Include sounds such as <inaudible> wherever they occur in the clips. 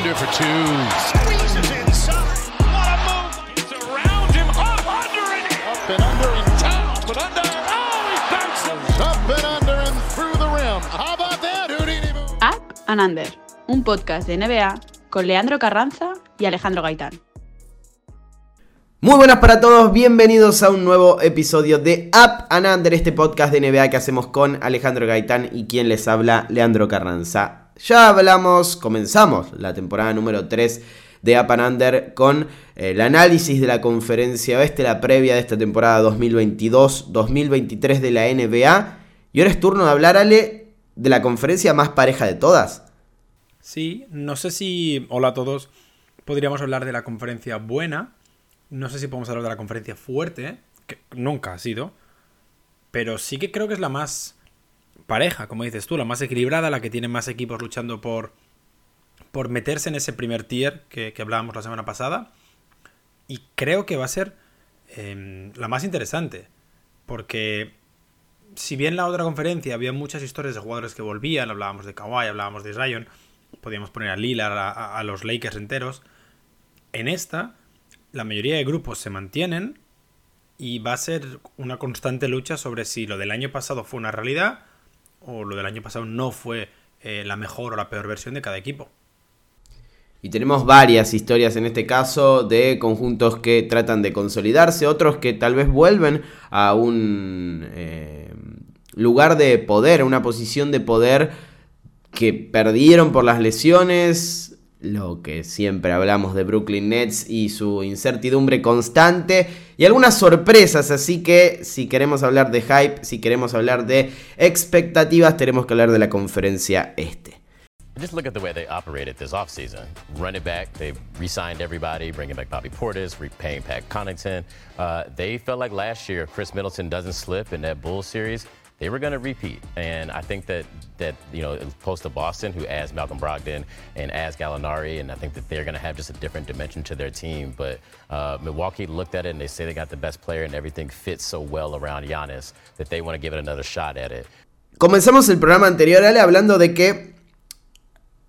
under for two. Squeezes inside. What a move. It's around him. Up under and up and under and down, but under. Oh, he bounces. Up and under and through the rim. How about that, Houdini move? Up and Under, un podcast de NBA con Leandro Carranza y Alejandro Gaitán. Muy buenas para todos, bienvenidos a un nuevo episodio de Up and Under, este podcast de NBA que hacemos con Alejandro Gaitán y quien les habla, Leandro Carranza. Ya hablamos, comenzamos la temporada número 3 de Up and Under con eh, el análisis de la conferencia oeste, la previa de esta temporada 2022-2023 de la NBA. Y ahora es turno de hablar, Ale, de la conferencia más pareja de todas. Sí, no sé si, hola a todos, podríamos hablar de la conferencia buena, no sé si podemos hablar de la conferencia fuerte, que nunca ha sido, pero sí que creo que es la más pareja, como dices tú, la más equilibrada, la que tiene más equipos luchando por, por meterse en ese primer tier que, hablábamos la semana pasada. Y creo que va a ser eh, la más interesante, porque si bien la otra conferencia había muchas historias de jugadores que volvían, hablábamos de Kawhi, hablábamos de Zion, podíamos poner a Lillard, a- a los Lakers enteros, en esta la mayoría de grupos se mantienen y va a ser una constante lucha sobre si lo del año pasado fue una realidad o lo del año pasado no fue eh, la mejor o la peor versión de cada equipo. Y tenemos varias historias en este caso de conjuntos que tratan de consolidarse, otros que tal vez vuelven a un eh, lugar de poder, a una posición de poder que perdieron por las lesiones, lo que siempre hablamos de Brooklyn Nets y su incertidumbre constante y algunas sorpresas, así que si queremos hablar de hype, si queremos hablar de expectativas, tenemos que hablar de la conferencia este. Just look at the way they operated this offseason. Run it back, they re signed everybody, bringing back Bobby Portis, repaying Pat Connaughton. Uh, they felt like last year, Chris Middleton doesn't slip in that Bulls series, they were going to repeat. And I think that, to Boston, who Malcolm and and I think that they're going to have just a different dimension to their team. But uh, Milwaukee looked at it and they say they got the best player and everything fits so well around that they want to give it another shot at it. Comenzamos el programa anterior, Ale, hablando de que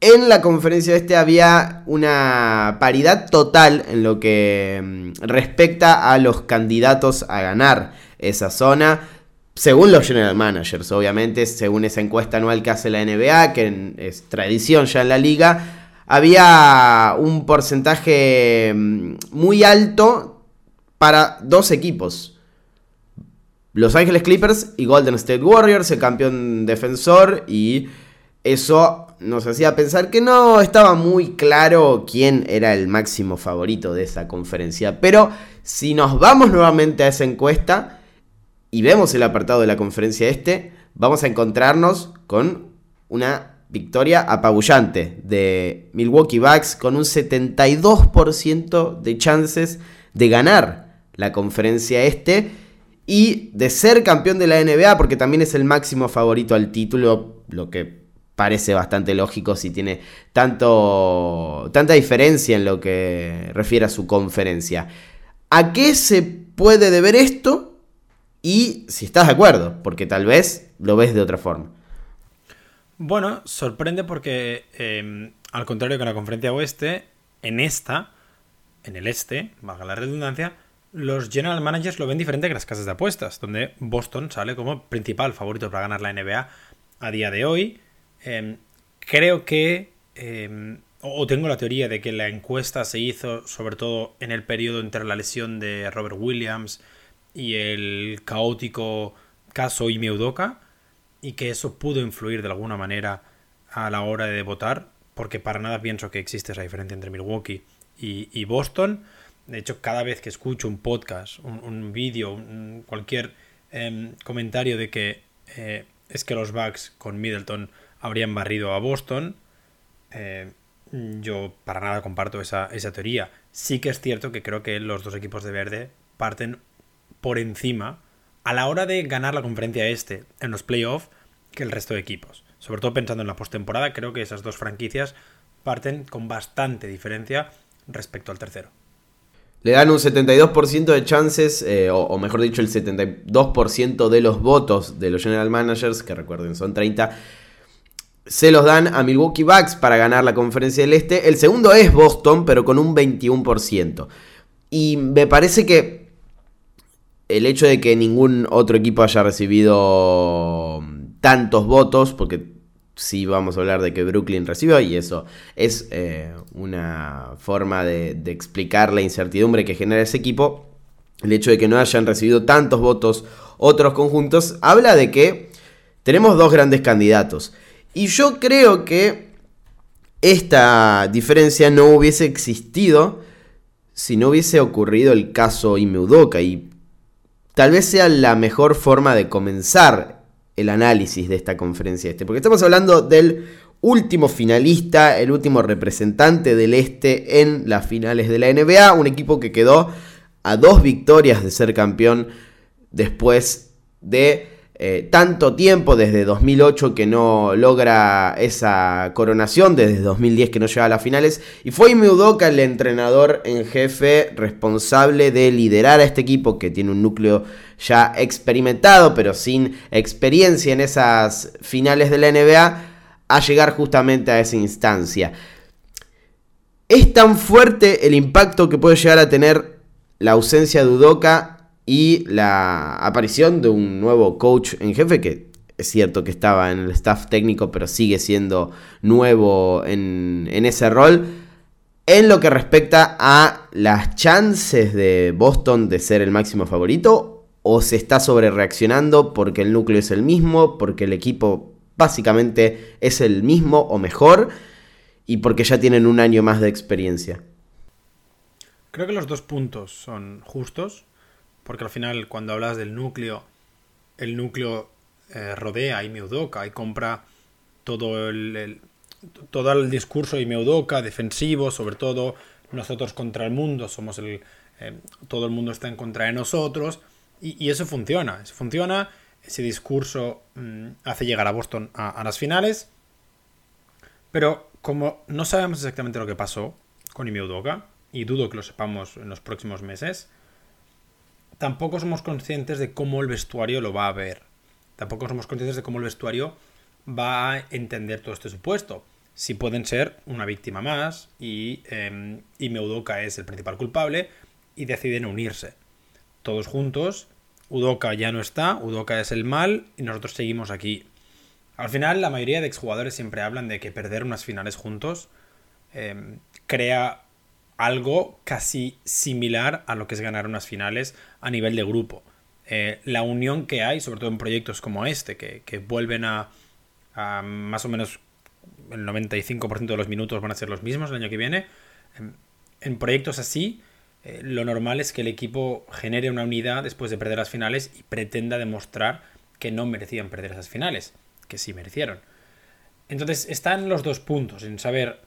en la conferencia este había una paridad total en lo que mm, respecta a los candidatos a ganar esa zona. Según los general managers, obviamente, según esa encuesta anual que hace la NBA, que es tradición ya en la liga, había un porcentaje mm, muy alto para dos equipos. Los Ángeles Clippers y Golden State Warriors, el campeón defensor, y eso nos hacía pensar que no estaba muy claro quién era el máximo favorito de esa conferencia. Pero si nos vamos nuevamente a esa encuesta y vemos el apartado de la conferencia este, vamos a encontrarnos con una victoria apabullante de Milwaukee Bucks con un 72% de chances de ganar la conferencia este y de ser campeón de la NBA porque también es el máximo favorito al título, lo que parece bastante lógico si tiene tanto tanta diferencia en lo que refiere a su conferencia. ¿A qué se puede deber esto? Y si estás de acuerdo, porque tal vez lo ves de otra forma. Bueno, sorprende porque, eh, al contrario que en la conferencia oeste, en esta, en el este, valga la redundancia, los general managers lo ven diferente que las casas de apuestas, donde Boston sale como principal favorito para ganar la NBA a día de hoy. Eh, creo que, o o tengo la teoría de que la encuesta se hizo sobre todo en el periodo entre la lesión de Robert Williams y el caótico caso Ime Udoka y que eso pudo influir de alguna manera a la hora de votar, porque para nada pienso que existe esa diferencia entre Milwaukee y, Boston. De hecho, cada vez que escucho un podcast, un, un vídeo, cualquier em, comentario de que eh, es que los Bucks con Middleton habrían barrido a Boston, eh, yo para nada comparto esa, esa teoría. Sí que es cierto que creo que los dos equipos de verde parten por encima a la hora de ganar la conferencia este en los playoffs que el resto de equipos. Sobre todo pensando en la postemporada, creo que esas dos franquicias parten con bastante diferencia respecto al tercero. Le dan un 72% de chances, eh, o, o mejor dicho, el 72% de los votos de los general managers, que recuerden son 30, se los dan a Milwaukee Bucks para ganar la conferencia del Este. El segundo es Boston, pero con un 21%. Y me parece que el hecho de que ningún otro equipo haya recibido tantos votos, porque sí vamos a hablar de que Brooklyn recibió, y eso es eh, una forma de, explicar la incertidumbre que genera ese equipo. El hecho de que no hayan recibido tantos votos otros conjuntos habla de que tenemos dos grandes candidatos. Y yo creo que esta diferencia no hubiese existido si no hubiese ocurrido el caso Imeudoka. Y tal vez sea la mejor forma de comenzar el análisis de esta conferencia este. Porque estamos hablando del último finalista, el último representante del este en las finales de la NBA. Un equipo que quedó a dos victorias de ser campeón después de eh, tanto tiempo, desde 2008 que no logra esa coronación, desde 2010 que no llega a las finales, y fue Udoka el entrenador en jefe responsable de liderar a este equipo que tiene un núcleo ya experimentado, pero sin experiencia en esas finales de la NBA, a llegar justamente a esa instancia. Es tan fuerte el impacto que puede llegar a tener la ausencia de Udoka y la aparición de un nuevo coach en jefe que es cierto que estaba en el staff técnico, pero sigue siendo nuevo en, ese rol. En lo que respecta a las chances de Boston de ser el máximo favorito, o se está sobre reaccionando porque el núcleo es el mismo, porque el equipo básicamente es el mismo o mejor, y porque ya tienen un año más de experiencia. Creo que los dos puntos son justos porque al final cuando hablas del núcleo, el núcleo eh, rodea y Meudoka y compra todo el, todo el discurso y Meudoka defensivo, sobre todo nosotros contra el mundo, somos el eh, todo el mundo está en contra de nosotros y, eso funciona, eso funciona, ese discurso mm, hace llegar a Boston a, las finales, pero como no sabemos exactamente lo que pasó con Imeudoka, y dudo que lo sepamos en los próximos meses, tampoco somos conscientes de cómo el vestuario lo va a ver. Tampoco somos conscientes de cómo el vestuario va a entender todo este supuesto. Si pueden ser una víctima más y, eh, y Meudoka es el principal culpable y deciden unirse. Todos juntos, Udoka ya no está, Udoka es el mal y nosotros seguimos aquí. Al final, la mayoría de exjugadores siempre hablan de que perder unas finales juntos em, crea algo casi similar a lo que es ganar unas finales a nivel de grupo. Eh, la unión que hay, sobre todo en proyectos como este, que, vuelven a, más o menos el 95% de los minutos van a ser los mismos el año que viene, en, proyectos así, eh, lo normal es que el equipo genere una unidad después de perder las finales y pretenda demostrar que no merecían perder esas finales, que sí merecieron. Entonces están los dos puntos, en saber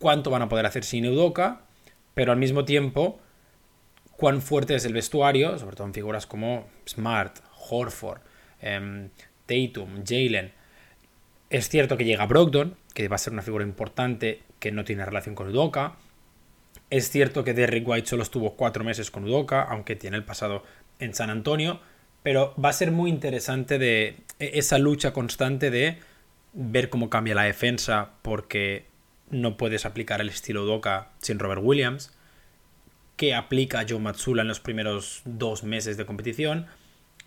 cuánto van a poder hacer sin Eudoka pero al mismo tiempo, cuán fuerte es el vestuario, sobre todo en figuras como Smart, Horford, em, Tatum, Jalen. Es cierto que llega Brogdon, que va a ser una figura importante que no tiene relación con Udoka. Es cierto que Derrick White solo estuvo cuatro meses con Udoka, aunque tiene el pasado en San Antonio. Pero va a ser muy interesante de e, esa lucha constante de ver cómo cambia la defensa, porque no puedes aplicar el estilo Doka sin Robert Williams, qué aplica Joe Matsula en los primeros dos meses de competición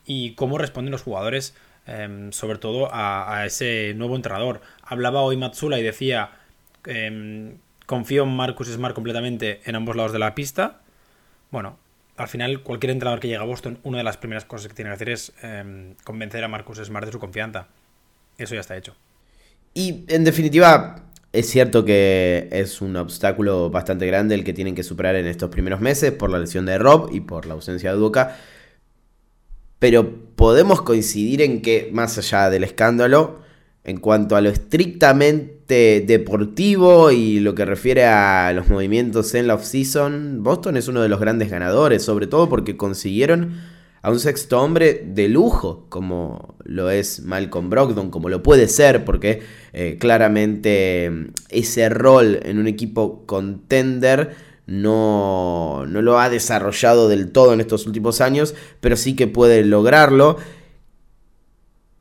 y cómo responden los jugadores, em, sobre todo a, ese nuevo entrenador. Hablaba hoy Matsula y decía, em, confío en Marcus Smart completamente en ambos lados de la pista. Bueno, al final cualquier entrenador que llega a Boston, una de las primeras cosas que tiene que hacer es em, convencer a Marcus Smart de su confianza. Eso ya está hecho. Y en definitiva, es cierto que es un obstáculo bastante grande el que tienen que superar en estos primeros meses por la lesión de Rob y por la ausencia de Duca. Pero podemos coincidir en que, más allá del escándalo, en cuanto a lo estrictamente deportivo y lo que refiere a los movimientos en la offseason, Boston es uno de los grandes ganadores, sobre todo porque consiguieron a un sexto hombre de lujo, como lo es Malcolm Brogdon, como lo puede ser, porque eh, claramente mm, ese rol en un equipo contender no, no lo ha desarrollado del todo en estos últimos años, pero sí que puede lograrlo.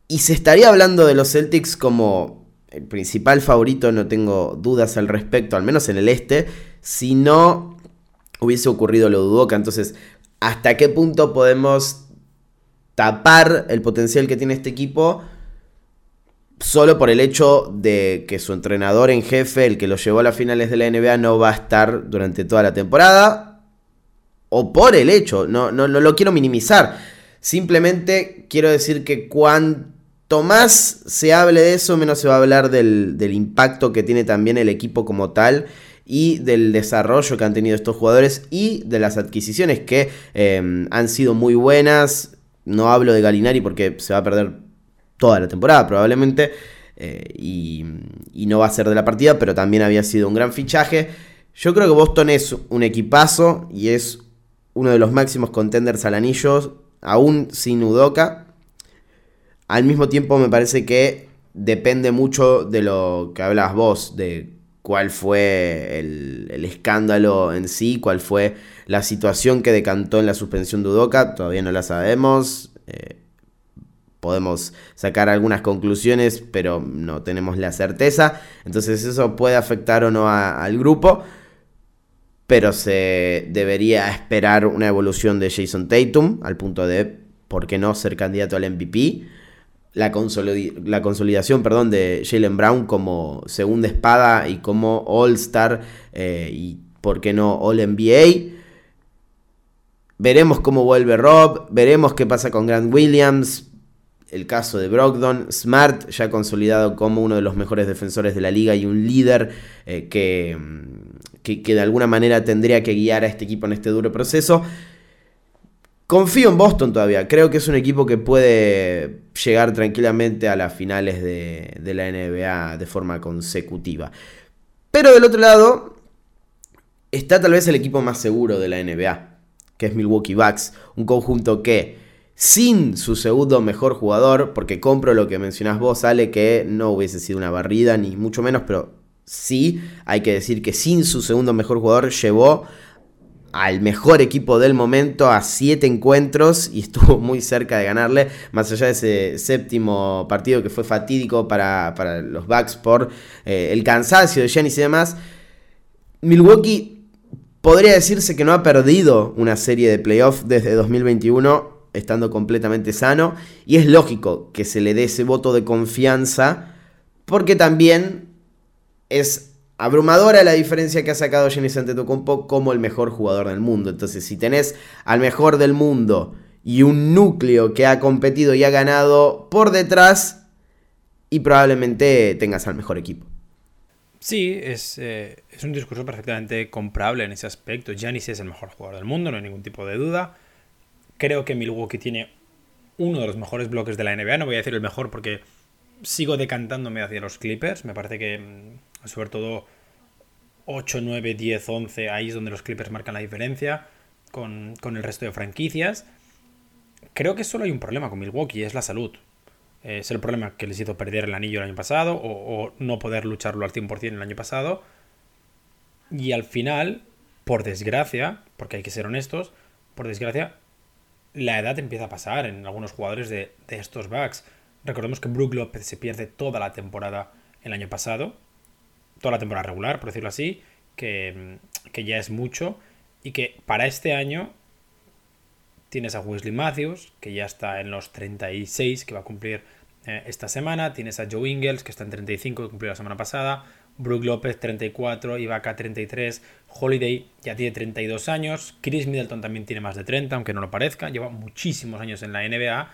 Y se estaría hablando de los Celtics como el principal favorito, no tengo dudas al respecto, al menos en el este, si no hubiese ocurrido lo de. Entonces, ¿hasta qué punto podemos tapar el potencial que tiene este equipo? Solo por el hecho de que su entrenador en jefe, el que lo llevó a las finales de la NBA, no va a estar durante toda la temporada. O por el hecho, no, no, no lo quiero minimizar. Simplemente quiero decir que cuanto más se hable de eso, menos se va a hablar del, impacto que tiene también el equipo como tal y del desarrollo que han tenido estos jugadores y de las adquisiciones que em, han sido muy buenas. No hablo de Galinari porque se va a perder toda la temporada probablemente eh, y, no va a ser de la partida, pero también había sido un gran fichaje. Yo creo que Boston es un equipazo y es uno de los máximos contenders al anillo aún sin Udoka. Al mismo tiempo me parece que depende mucho de lo que hablas vos, de cuál fue el, escándalo en sí, cuál fue la situación que decantó en la suspensión de Udoka, todavía no la sabemos. Eh, podemos sacar algunas conclusiones, pero no tenemos la certeza. Entonces eso puede afectar o no al grupo pero se debería esperar una evolución de Jason Tatum al punto de, ¿por qué no ser candidato al MVP? La, la consolidación perdón, de Jalen Brown como segunda espada y como All-Star eh, y, ¿por qué no, All-NBA? Veremos cómo vuelve Rob, veremos qué pasa con Grant Williams, el caso de Brogdon, Smart ya consolidado como uno de los mejores defensores de la liga y un líder eh, que que, de alguna manera tendría que guiar a este equipo en este duro proceso. Confío en Boston todavía. Creo que es un equipo que puede llegar tranquilamente a las finales de, la NBA de forma consecutiva. Pero del otro lado está tal vez el equipo más seguro de la NBA, que es Milwaukee Bucks. Un conjunto que sin su segundo mejor jugador, porque compro lo que mencionás vos, Ale, que no hubiese sido una barrida, ni mucho menos, pero sí, hay que decir que sin su segundo mejor jugador llevó al mejor equipo del momento a siete encuentros y estuvo <laughs> muy cerca de ganarle, más allá de ese séptimo partido que fue fatídico para, los Bucks por eh, el cansancio de Giannis y demás. Milwaukee podría decirse que no ha perdido una serie de playoffs desde 2021 estando completamente sano y es lógico que se le dé ese voto de confianza porque también es abrumadora la diferencia que ha sacado Giannis Antetokounmpo como el mejor jugador del mundo. Entonces, si tenés al mejor del mundo y un núcleo que ha competido y ha ganado por detrás, y probablemente tengas al mejor equipo. Sí, es, eh, es un discurso perfectamente comprable en ese aspecto. Giannis es el mejor jugador del mundo, no hay ningún tipo de duda. Creo que Milwaukee tiene uno de los mejores bloques de la NBA. No voy a decir el mejor porque sigo decantándome hacia los Clippers. Me parece que mm, sobre todo 8, 9, 10, 11, ahí es donde los Clippers marcan la diferencia con, el resto de franquicias. Creo que solo hay un problema con Milwaukee, es la salud. Es el problema que les hizo perder el anillo el año pasado o, no poder lucharlo al 100% el año pasado. Y al final, por desgracia, porque hay que ser honestos, por desgracia, la edad empieza a pasar en algunos jugadores de, de estos backs. Recordemos que Brook López se pierde toda la temporada el año pasado toda la temporada regular, por decirlo así, que, ya es mucho. Y que para este año tienes a Wesley Matthews, que ya está en los 36, que va a cumplir eh, esta semana. Tienes a Joe Ingles, que está en 35, que cumplió la semana pasada. Brook López, 34. Ibaka, 33. Holiday ya tiene 32 años. Chris Middleton también tiene más de 30, aunque no lo parezca. Lleva muchísimos años en la NBA.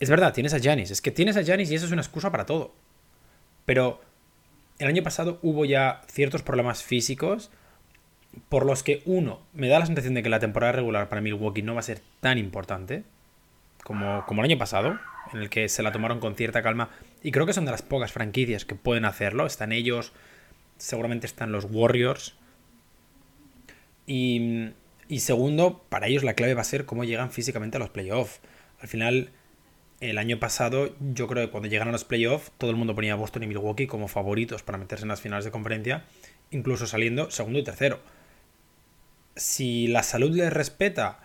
Es verdad, tienes a Janis. Es que tienes a Janis y eso es una excusa para todo. Pero el año pasado hubo ya ciertos problemas físicos por los que, uno, me da la sensación de que la temporada regular para Milwaukee no va a ser tan importante como, como el año pasado, en el que se la tomaron con cierta calma. Y creo que son de las pocas franquicias que pueden hacerlo. Están ellos, seguramente están los Warriors. Y, y segundo, para ellos la clave va a ser cómo llegan físicamente a los playoffs. Al final, el año pasado, yo creo que cuando llegaron a los playoffs, todo el mundo ponía a Boston y Milwaukee como favoritos para meterse en las finales de conferencia, incluso saliendo segundo y tercero. Si la salud les respeta,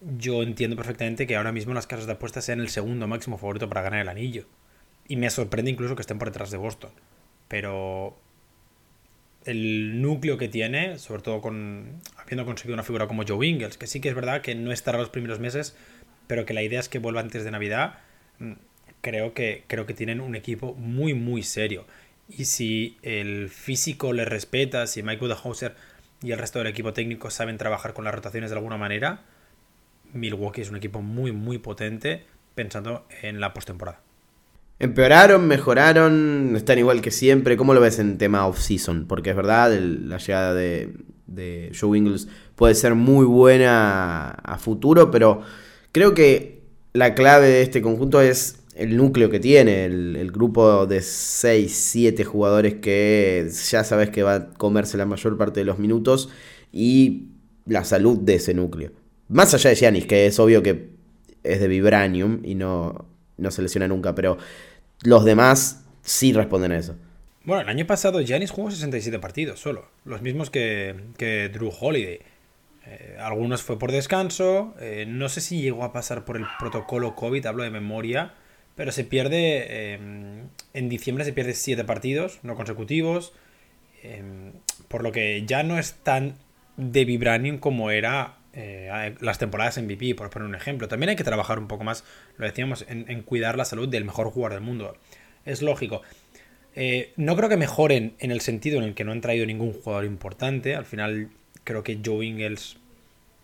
yo entiendo perfectamente que ahora mismo las casas de apuestas sean el segundo máximo favorito para ganar el anillo. y me sorprende incluso que estén por detrás de Boston. Pero el núcleo que tiene, sobre todo con habiendo conseguido una figura como Joe Ingles, que sí que es verdad que no estará los primeros meses, pero que la idea es que vuelva antes de Navidad, creo que, creo que tienen un equipo muy, muy serio. Y si el físico le respeta, si Mike Budenholzer y el resto del equipo técnico saben trabajar con las rotaciones de alguna manera, Milwaukee es un equipo muy, muy potente pensando en la postemporada. ¿Empeoraron? ¿Mejoraron? ¿Están igual que siempre? ¿Cómo lo ves en tema off-season? Porque es verdad, la llegada de, de Joe Ingles puede ser muy buena a futuro, pero creo que la clave de este conjunto es el núcleo que tiene, el, grupo de 6, 7 jugadores que ya sabes que va a comerse la mayor parte de los minutos y la salud de ese núcleo. Más allá de Giannis, que es obvio que es de Vibranium y no, no se lesiona nunca, pero los demás sí responden a eso. Bueno, el año pasado Giannis jugó 67 partidos solo, los mismos que, que Drew Holiday. Eh, algunos fue por descanso, eh, no sé si llegó a pasar por el protocolo COVID, hablo de memoria, pero se pierde, em, en diciembre se pierde 7 partidos no consecutivos, em, por lo que ya no es tan de Vibranium como era eh, las temporadas MVP, por poner un ejemplo. También hay que trabajar un poco más, lo decíamos, en, cuidar la salud del mejor jugador del mundo. Es lógico. No creo que mejoren en el sentido en el que no han traído ningún jugador importante. Al final, creo que Joe Ingles,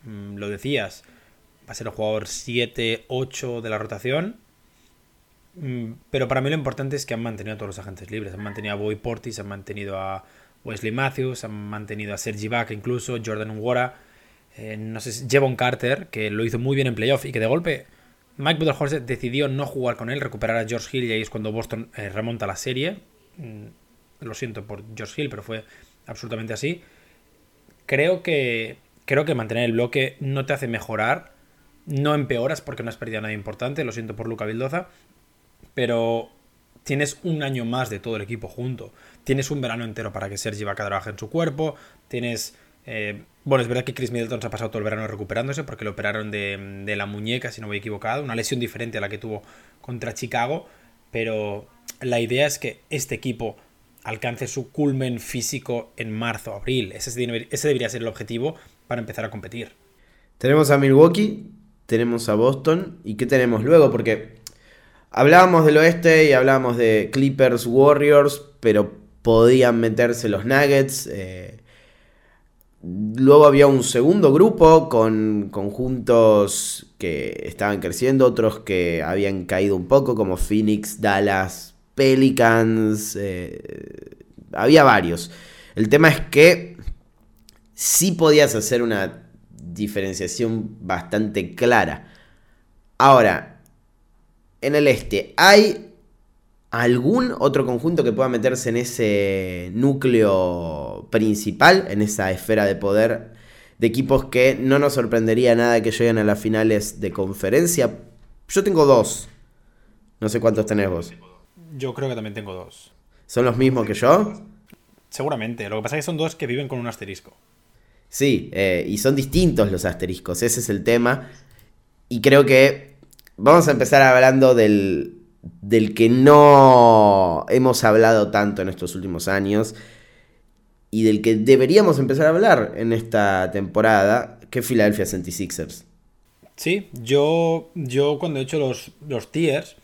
mm, lo decías, va a ser el jugador 7-8 de la rotación. Mm, pero para mí lo importante es que han mantenido a todos los agentes libres. Han mantenido a Boy Portis, han mantenido a Wesley Matthews, han mantenido a Sergi Vaca incluso, Jordan Unwara eh, no sé, Jevon Carter, que lo hizo muy bien en playoff y que de golpe Mike Budenholzer decidió no jugar con él, recuperar a George Hill y ahí es cuando Boston eh, remonta la serie. Mm, lo siento por George Hill, pero fue absolutamente así. Creo que, creo que mantener el bloque no te hace mejorar, no empeoras porque no has perdido nada importante, lo siento por Luca Vildoza, pero tienes un año más de todo el equipo junto. Tienes un verano entero para que Sergi Vaca trabaje en su cuerpo, tienes eh, bueno, es verdad que Chris Middleton se ha pasado todo el verano recuperándose porque lo operaron de, la muñeca, si no voy equivocado, una lesión diferente a la que tuvo contra Chicago, pero la idea es que este equipo alcance su culmen físico en marzo, abril. Ese, ese debería ser el objetivo para empezar a competir. Tenemos a Milwaukee, tenemos a Boston, ¿y qué tenemos luego? Porque hablábamos del oeste y hablábamos de Clippers, Warriors, pero podían meterse los Nuggets. Eh, Luego había un segundo grupo con conjuntos que estaban creciendo, otros que habían caído un poco, como Phoenix, Dallas, Pelicans. Eh, había varios. El tema es que sí podías hacer una diferenciación bastante clara. Ahora, en el este, ¿hay algún otro conjunto que pueda meterse en ese núcleo principal, en esa esfera de poder de equipos que no nos sorprendería nada que lleguen a las finales de conferencia. Yo tengo dos. No sé cuántos tenés vos. Yo creo que también tengo dos. ¿Son los mismos que yo? Seguramente. Lo que pasa es que son dos que viven con un asterisco. Sí, eh, y son distintos los asteriscos. Ese es el tema. Y creo que vamos a empezar hablando del, del que no hemos hablado tanto en estos últimos años y del que deberíamos empezar a hablar en esta temporada, que es Philadelphia 76ers. Sí, yo, yo cuando he hecho los, los tiers,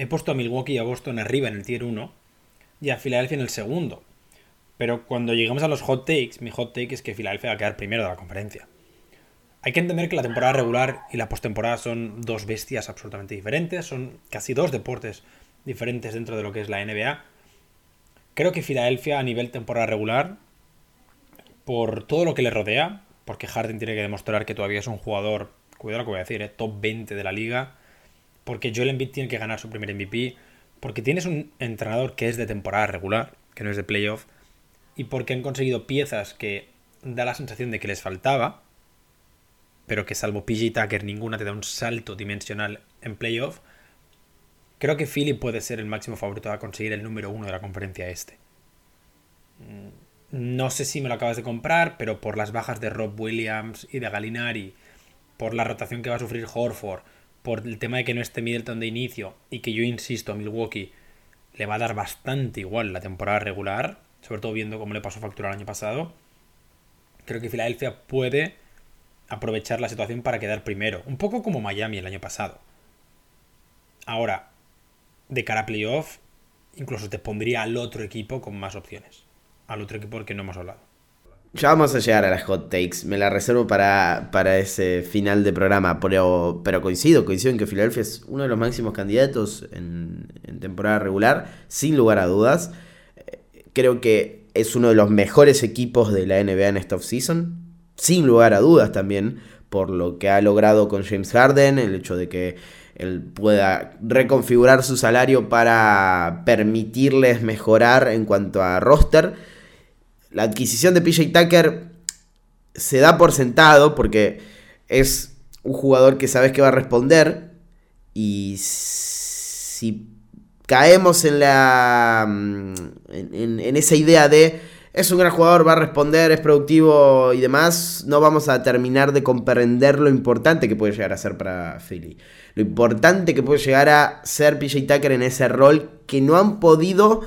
he puesto a Milwaukee y a Boston arriba en el tier 1 y a Philadelphia en el segundo. Pero cuando llegamos a los hot takes, mi hot take es que Philadelphia va a quedar primero de la conferencia. Hay que entender que la temporada regular y la postemporada son dos bestias absolutamente diferentes, son casi dos deportes diferentes dentro de lo que es la NBA. Creo que Filadelfia a nivel temporada regular, por todo lo que le rodea, porque Harden tiene que demostrar que todavía es un jugador, cuidado lo que voy a decir, eh, top 20 de la liga, porque Joel Embiid tiene que ganar su primer MVP, porque tienes un entrenador que es de temporada regular, que no es de playoff, y porque han conseguido piezas que da la sensación de que les faltaba, pero que salvo PG Tucker ninguna te da un salto dimensional en playoff, creo que Philly puede ser el máximo favorito a conseguir el número uno de la conferencia este. Mm, no sé si me lo acabas de comprar, pero por las bajas de Rob Williams y de Galinari, por la rotación que va a sufrir Horford, por el tema de que no esté Middleton de inicio y que yo insisto, Milwaukee le va a dar bastante igual la temporada regular, sobre todo viendo cómo le pasó factura el año pasado. Creo que Filadelfia puede aprovechar la situación para quedar primero, un poco como Miami el año pasado. Ahora, de cara a playoff, incluso te pondría al otro equipo con más opciones. Al otro equipo del que no hemos hablado. Ya vamos a llegar a las hot takes. Me la reservo para, para ese final de programa. Pero, pero coincido, coincido en que Filadelfia es uno de los máximos candidatos en, temporada regular, sin lugar a dudas. Creo que es uno de los mejores equipos de la NBA en esta offseason. Sin lugar a dudas también. Por lo que ha logrado con James Harden. El hecho de que él pueda reconfigurar su salario para permitirles mejorar en cuanto a roster. La adquisición de PJ Tucker se da por sentado porque es un jugador que sabes que va a responder y si caemos en la mm, en, esa idea de es un gran jugador, va a responder, es productivo y demás, no vamos a terminar de comprender lo importante que puede llegar a ser para Philly. Lo importante que puede llegar a ser PJ Tucker en ese rol que no han podido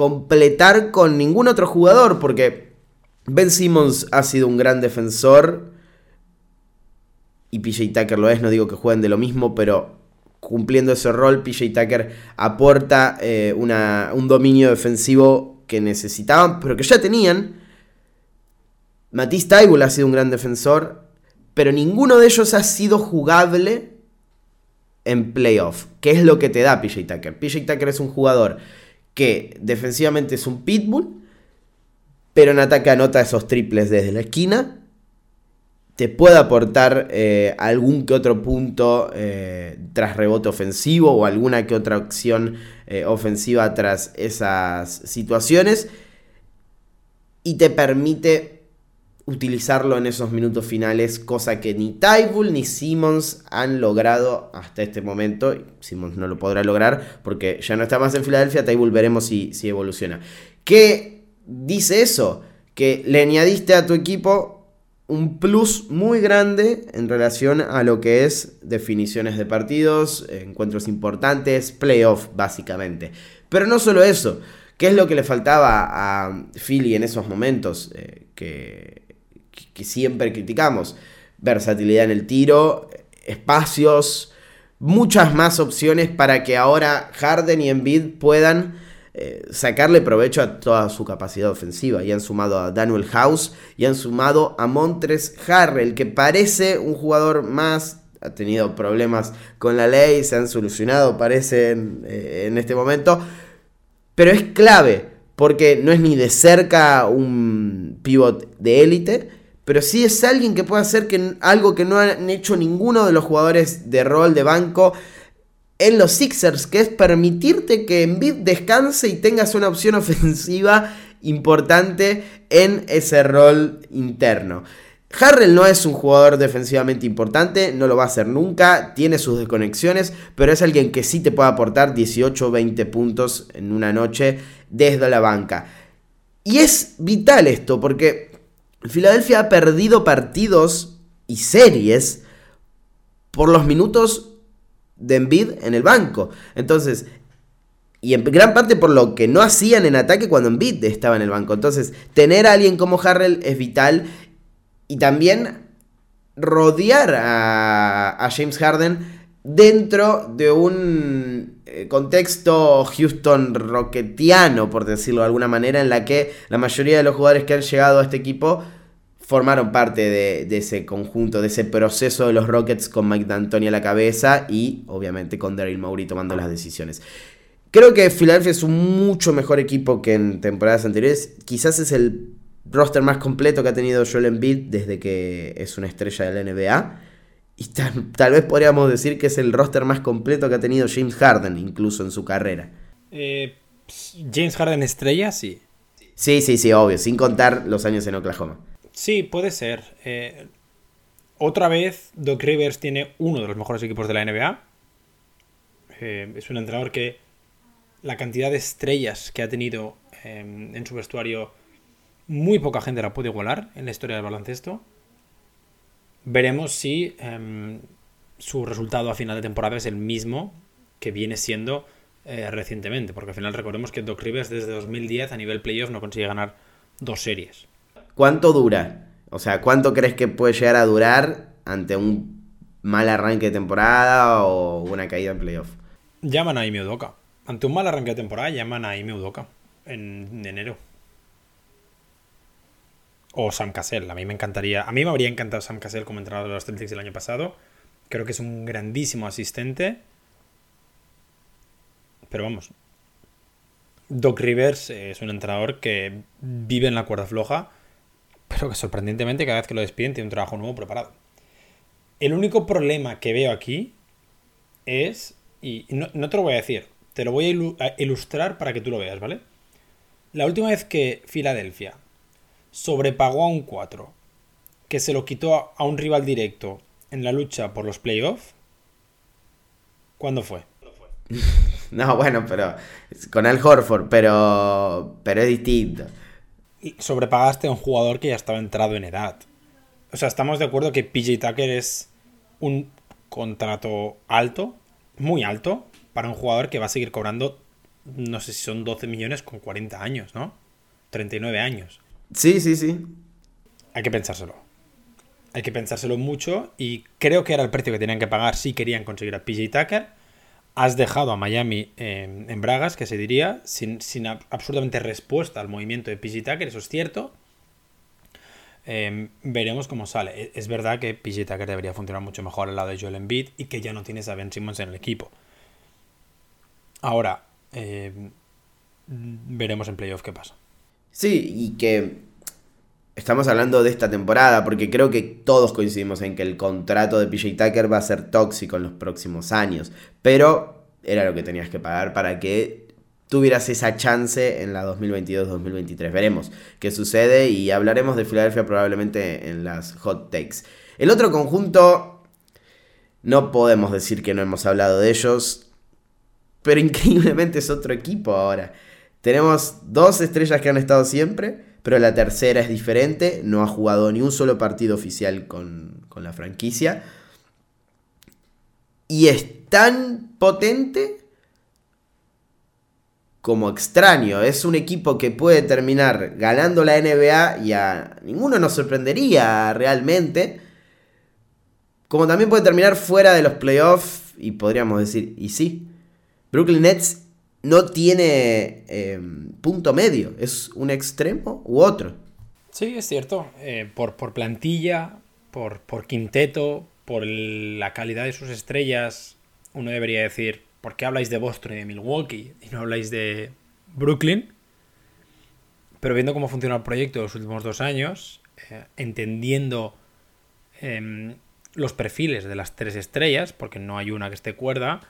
completar con ningún otro jugador, porque Ben Simmons ha sido un gran defensor y PJ Tucker lo es, no digo que jueguen de lo mismo, pero cumpliendo ese rol, PJ Tucker aporta eh, un dominio defensivo que necesitaban, pero que ya tenían. Matisse Taibul ha sido un gran defensor pero ninguno de ellos ha sido jugable en playoff, que es lo que te da PJ Tucker. PJ Tucker es un jugador que defensivamente es un pitbull, pero en ataque anota esos triples desde la esquina. Te puede aportar eh, algún que otro punto eh, tras rebote ofensivo o alguna que otra acción eh, ofensiva tras esas situaciones. Y te permite utilizarlo en esos minutos finales, cosa que ni Tybull ni Simmons han logrado hasta este momento. Simmons no lo podrá lograr porque ya no está más en Filadelfia. Tybull veremos si, si evoluciona. ¿Qué dice eso? Que le añadiste a tu equipo un plus muy grande en relación a lo que es definiciones de partidos, encuentros importantes, playoff básicamente. Pero no solo eso, ¿qué es lo que le faltaba a Philly en esos momentos? Eh, que que siempre criticamos. Versatilidad en el tiro, espacios, muchas más opciones para que ahora Harden y Embiid puedan eh, sacarle provecho a toda su capacidad ofensiva. Y han sumado a Daniel House y han sumado a Montres Harrell, que parece un jugador más. Ha tenido problemas con la ley, se han solucionado, parece, en, eh, este momento. Pero es clave, porque no es ni de cerca un pivot de élite pero sí es alguien que puede hacer que, algo que no han hecho ninguno de los jugadores de rol de banco en los Sixers, que es permitirte que Embiid descanse y tengas una opción <laughs> ofensiva importante en ese rol interno. Harrell no es un jugador defensivamente importante, no lo va a hacer nunca, tiene sus desconexiones, pero es alguien que sí te puede aportar 18 o 20 puntos en una noche desde la banca. Y es vital esto, porque Filadelfia ha perdido partidos y series por los minutos de Embiid en el banco. Entonces, y en gran parte por lo que no hacían en ataque cuando Embiid estaba en el banco. Entonces, tener a alguien como Harrell es vital. Y también rodear a, James Harden dentro de un contexto Houston rocketiano, por decirlo de alguna manera, en la que la mayoría de los jugadores que han llegado a este equipo formaron parte de, ese conjunto, de ese proceso de los Rockets con Mike D'Antoni a la cabeza y obviamente con Daryl Mowry tomando las decisiones. Creo que Philadelphia es un mucho mejor equipo que en temporadas anteriores. Quizás es el roster más completo que ha tenido Joel Embiid desde que es una estrella de la NBA. Y tal, vez podríamos decir que es el roster más completo que ha tenido James Harden, incluso en su carrera. Eh, James Harden estrella, sí. Sí, sí, sí, obvio, sin contar los años en Oklahoma. Sí, puede ser. Eh, otra vez, Doc Rivers tiene uno de los mejores equipos de la NBA. Eh, es un entrenador que la cantidad de estrellas que ha tenido en su vestuario, muy poca gente la puede igualar en la historia del baloncesto veremos si em, su resultado a final de temporada es el mismo que viene siendo eh, recientemente, porque al final recordemos que Doc Rivers desde 2010 a nivel playoff no consigue ganar dos series. ¿Cuánto dura? O sea, ¿cuánto crees que puede llegar a durar ante un mal arranque de temporada o una caída en playoff? Llaman a Ime Udoka. Ante un mal arranque de temporada llaman a Ime Udoka en enero. O Sam Cassell. A mí me encantaría. A mí me habría encantado Sam Cassell como entrenador de los Celtics el año pasado. Creo que es un grandísimo asistente. Pero vamos. Doc Rivers es un entrenador que vive en la cuerda floja. Pero que sorprendentemente cada vez que lo despiden tiene un trabajo nuevo preparado. El único problema que veo aquí es. Y no, no te lo voy a decir. Te lo voy a ilustrar para que tú lo veas, ¿vale? La última vez que Filadelfia sobrepagó a un 4, que se lo quitó a un rival directo en la lucha por los playoffs, ¿cuándo fue? <laughs> No, bueno, pero con el Horford, pero pero es distinto. Sobrepagaste a un jugador que ya estaba entrado en edad. O sea, estamos de acuerdo que PJ Tucker es un contrato alto, muy alto, para un jugador que va a seguir cobrando, no sé si son 12 millones con 40 años, ¿no? 39 años. Sí, sí, sí. Hay que pensárselo. Hay que pensárselo mucho y creo que era el precio que tenían que pagar si querían conseguir a PJ Tucker. Has dejado a Miami en Bragas, que se diría, sin, absolutamente respuesta al movimiento de PJ Tucker, eso es cierto. Em, veremos cómo sale. E, es verdad que PJ Tucker debería funcionar mucho mejor al lado de Joel Embiid y que ya no tienes a Ben Simmons en el equipo. Ahora, em, veremos en playoff qué pasa. Sí, y que estamos hablando de esta temporada, porque creo que todos coincidimos en que el contrato de PJ Tucker va a ser tóxico en los próximos años, pero era lo que tenías que pagar para que tuvieras esa chance en la 2022-2023. Veremos qué sucede y hablaremos de Filadelfia probablemente en las hot takes. El otro conjunto, no podemos decir que no hemos hablado de ellos, pero <laughs> increíblemente es otro equipo ahora. Tenemos dos estrellas que han estado siempre, pero la tercera es diferente, no ha jugado ni un solo partido oficial con, la franquicia. Y es tan potente como extraño. Es un equipo que puede terminar ganando la NBA y a ninguno nos sorprendería realmente. Como también puede terminar fuera de los playoffs y podríamos decir, y sí, Brooklyn Nets no tiene em, punto medio, es un extremo u otro. Sí, es cierto. Eh, por, por, plantilla, por, por quinteto, por la calidad de sus estrellas, uno debería decir, ¿por qué habláis de Boston y de Milwaukee y no habláis de Brooklyn? Pero viendo cómo funciona el proyecto los últimos dos años, eh, entendiendo em, los perfiles de las tres estrellas, porque no hay una que esté cuerda,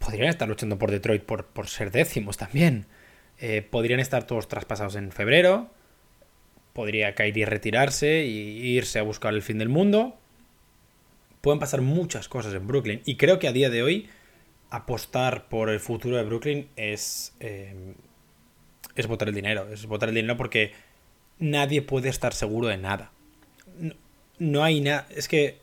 podrían estar luchando por Detroit por, por ser décimos también. Eh, podrían estar todos traspasados en febrero. Podría Kyrie retirarse y irse a buscar el fin del mundo. Pueden pasar muchas cosas en Brooklyn. Y creo que a día de hoy apostar por el futuro de Brooklyn es, eh, es botar el dinero. Es botar el dinero porque nadie puede estar seguro de nada. No hay nada. Es que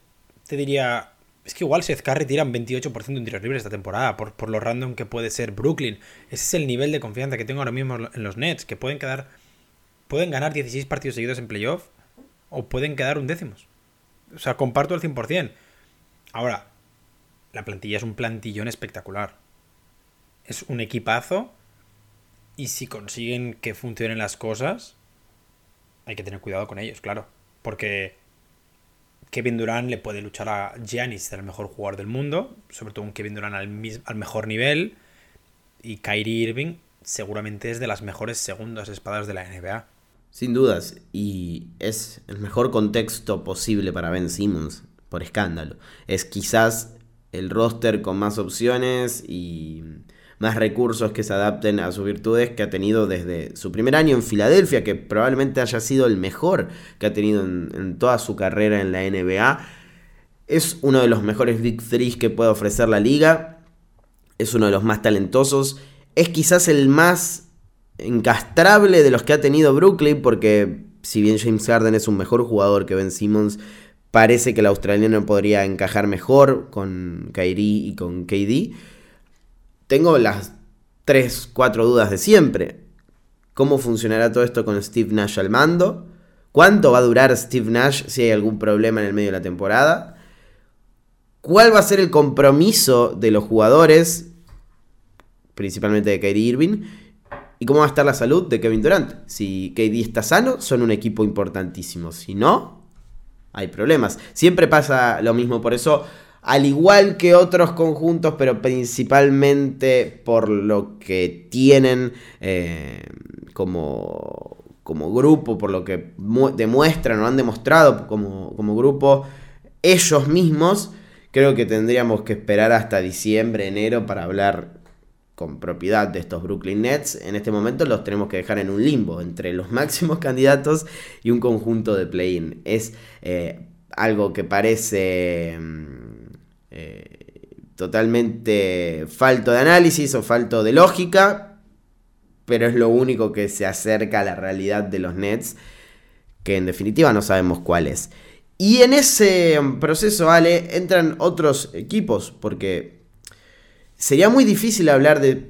te diría, es que igual Seth Curry tiran 28% en tiros libres esta temporada, por, por, lo random que puede ser Brooklyn. Ese es el nivel de confianza que tengo ahora mismo en los Nets, que pueden quedar. Pueden ganar 16 partidos seguidos en playoff, o pueden quedar un décimos. O sea, comparto el 100%. Ahora, la plantilla es un plantillón espectacular. Es un equipazo. Y si consiguen que funcionen las cosas, hay que tener cuidado con ellos, claro. Porque Kevin Durant le puede luchar a Giannis, el mejor jugador del mundo, sobre todo un Kevin Durant al, al mejor nivel. Y Kyrie Irving seguramente es de las mejores segundas espadas de la NBA. Sin dudas, y es el mejor contexto posible para Ben Simmons, por escándalo. Es quizás el roster con más opciones y más recursos que se adapten a sus virtudes que ha tenido desde su primer año en Filadelfia, que probablemente haya sido el mejor que ha tenido en, toda su carrera en la NBA. Es uno de los mejores Big Threes que puede ofrecer la liga. Es uno de los más talentosos. Es quizás el más encastrable de los que ha tenido Brooklyn, porque si bien James Harden es un mejor jugador que Ben Simmons, parece que el australiano podría encajar mejor con Kyrie y con KD. Tengo las 3, 4 dudas de siempre. ¿Cómo funcionará todo esto con Steve Nash al mando? ¿Cuánto va a durar Steve Nash si hay algún problema en el medio de la temporada? ¿Cuál va a ser el compromiso de los jugadores, principalmente de Kyrie Irving? ¿Y cómo va a estar la salud de Kevin Durant? Si KD está sano, son un equipo importantísimo. Si no, hay problemas. Siempre pasa lo mismo, por eso, al igual que otros conjuntos, pero principalmente por lo que tienen eh, como, como grupo, por lo que demuestran o han demostrado como, como grupo ellos mismos, creo que tendríamos que esperar hasta diciembre, enero para hablar con propiedad de estos Brooklyn Nets, en este momento los tenemos que dejar en un limbo entre los <laughs> máximos candidatos y un conjunto de play-in. Es eh, algo que parece mm, eh, totalmente falto de análisis o falto de lógica, pero es lo único que se acerca a la realidad de los Nets, que en definitiva no sabemos cuál es. Y en ese proceso, Ale, entran otros equipos, porque sería muy difícil hablar de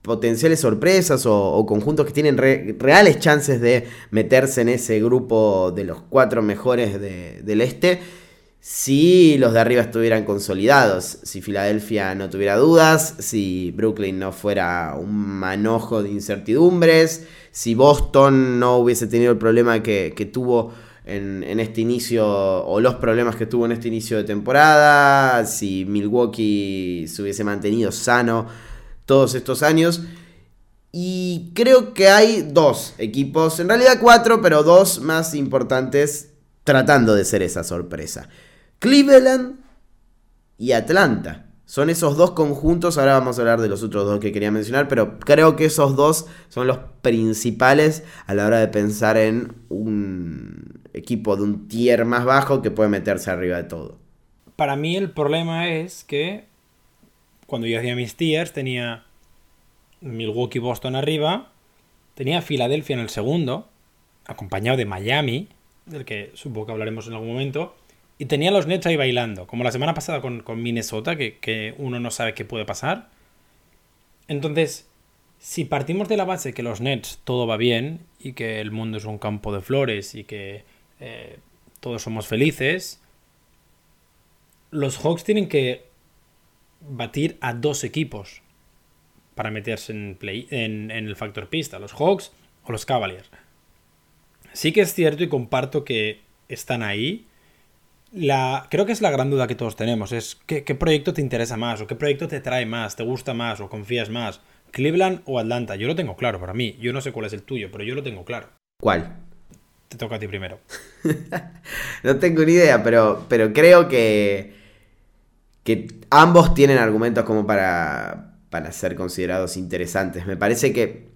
potenciales sorpresas o, conjuntos que tienen reales chances de meterse en ese grupo de los cuatro mejores del este si los de arriba estuvieran consolidados, si Filadelfia no tuviera dudas, si Brooklyn no fuera un manojo de incertidumbres, si Boston no hubiese tenido el problema que, que tuvo en, este inicio o los problemas que tuvo en este inicio de temporada, si Milwaukee se hubiese mantenido sano todos estos años. Y creo que hay dos equipos, en realidad cuatro, pero dos más importantes tratando de ser esa sorpresa. Cleveland y Atlanta. Son esos dos conjuntos, ahora vamos a hablar de los otros dos que quería mencionar, pero creo que esos dos son los principales a la hora de pensar en un equipo de un tier más bajo que puede meterse arriba de todo. Para mí el problema es que cuando yo hacía mis tiers tenía Milwaukee Boston arriba, tenía Filadelfia en el segundo, acompañado de Miami, del que supongo que hablaremos en algún momento, y tenía los Nets ahí bailando, como la semana pasada con, Minnesota, que, que, uno no sabe qué puede pasar. Entonces, si partimos de la base que los Nets todo va bien y que el mundo es un campo de flores y que eh, todos somos felices, los Hawks tienen que batir a dos equipos para meterse en, play, en, el factor pista, los Hawks o los Cavaliers. Sí que es cierto y comparto que están ahí. La, creo que es la gran duda que todos tenemos, es ¿qué, qué proyecto te interesa más o qué proyecto te trae más, te gusta más o confías más, Cleveland o Atlanta. Yo lo tengo claro para mí, yo no sé cuál es el tuyo, pero yo lo tengo claro. ¿Cuál? Te toca a ti primero. <laughs> no tengo ni idea, pero, pero creo que, que ambos tienen argumentos como para, para ser considerados interesantes. Me parece que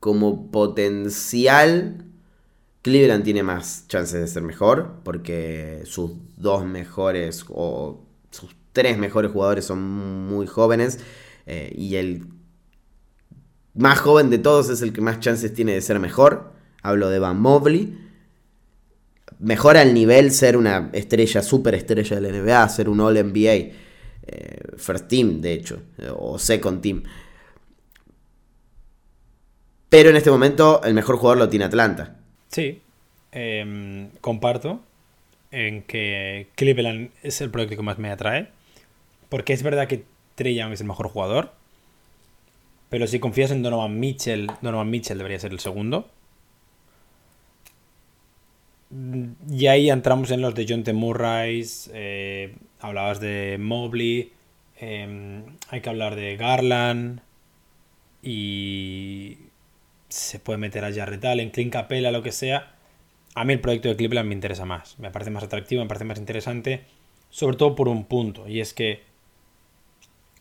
como potencial, Cleveland tiene más chances de ser mejor, porque sus dos mejores o sus tres mejores jugadores son muy jóvenes eh, y el más joven de todos es el que más chances tiene de ser mejor hablo de Van Mobley, mejora el nivel ser una estrella, super estrella de la NBA, ser un All NBA, eh, first team de hecho, o second team. Pero en este momento el mejor jugador lo tiene Atlanta. Sí, em, comparto en que Cleveland es el proyecto que más me atrae. Porque es verdad que Trey Young es el mejor jugador. Pero si confías en Donovan Mitchell, Donovan Mitchell debería ser el segundo. Y ahí entramos en los de John T. Murray, eh, hablabas de Mobley, em, hay que hablar de Garland y se puede meter a Jarrett Allen, Clint Capella, lo que sea. A mí el proyecto de Cleveland me interesa más, me parece más atractivo, me parece más interesante, sobre todo por un punto, y es que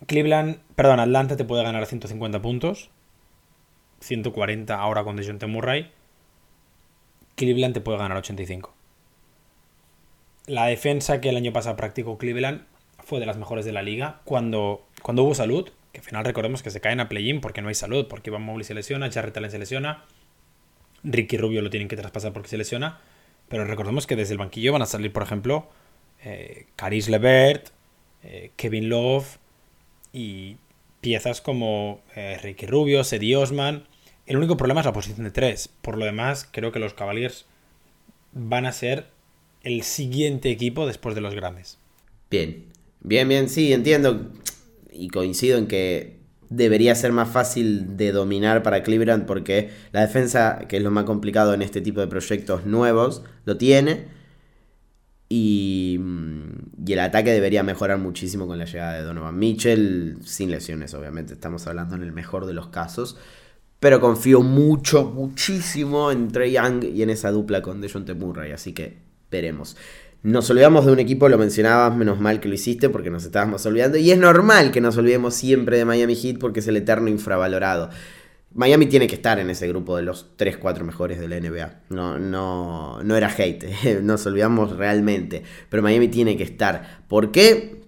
Cleveland, perdón, Atlanta te puede ganar a 150 puntos, 140 ahora con John T. Murray, Cleveland te puede ganar 85. La defensa que el año pasado practicó Cleveland fue de las mejores de la liga. Cuando, cuando hubo salud, al final recordemos que se caen a play-in porque no hay salud, porque Van Mobley se lesiona, Jarrett Allen se lesiona, Ricky Rubio lo tienen que traspasar porque se lesiona. Pero recordemos que desde el banquillo van a salir, por ejemplo, eh, Caris Levert, eh, Kevin Love y piezas como eh, Ricky Rubio, Sedi Osman. El único problema es la posición de tres. Por lo demás, creo que los Cavaliers van a ser el siguiente equipo después de los grandes. Bien, bien, bien, sí, entiendo y coincido en que debería ser más fácil de dominar para Cleveland porque la defensa, que es lo más complicado en este tipo de proyectos nuevos, lo tiene. Y, y, el ataque debería mejorar muchísimo con la llegada de Donovan Mitchell, sin lesiones, obviamente. Estamos hablando en el mejor de los casos. Pero confío mucho, muchísimo en Trey Young y en esa dupla con DeJounte Murray. Así que veremos. Nos olvidamos de un equipo, lo mencionabas, menos mal que lo hiciste porque nos estábamos olvidando. Y es normal que nos olvidemos siempre de Miami Heat porque es el eterno infravalorado. Miami tiene que estar en ese grupo de los 3-4 mejores de la NBA. No, no, no era hate, <laughs> nos olvidamos realmente. Pero Miami tiene que estar. ¿Por qué?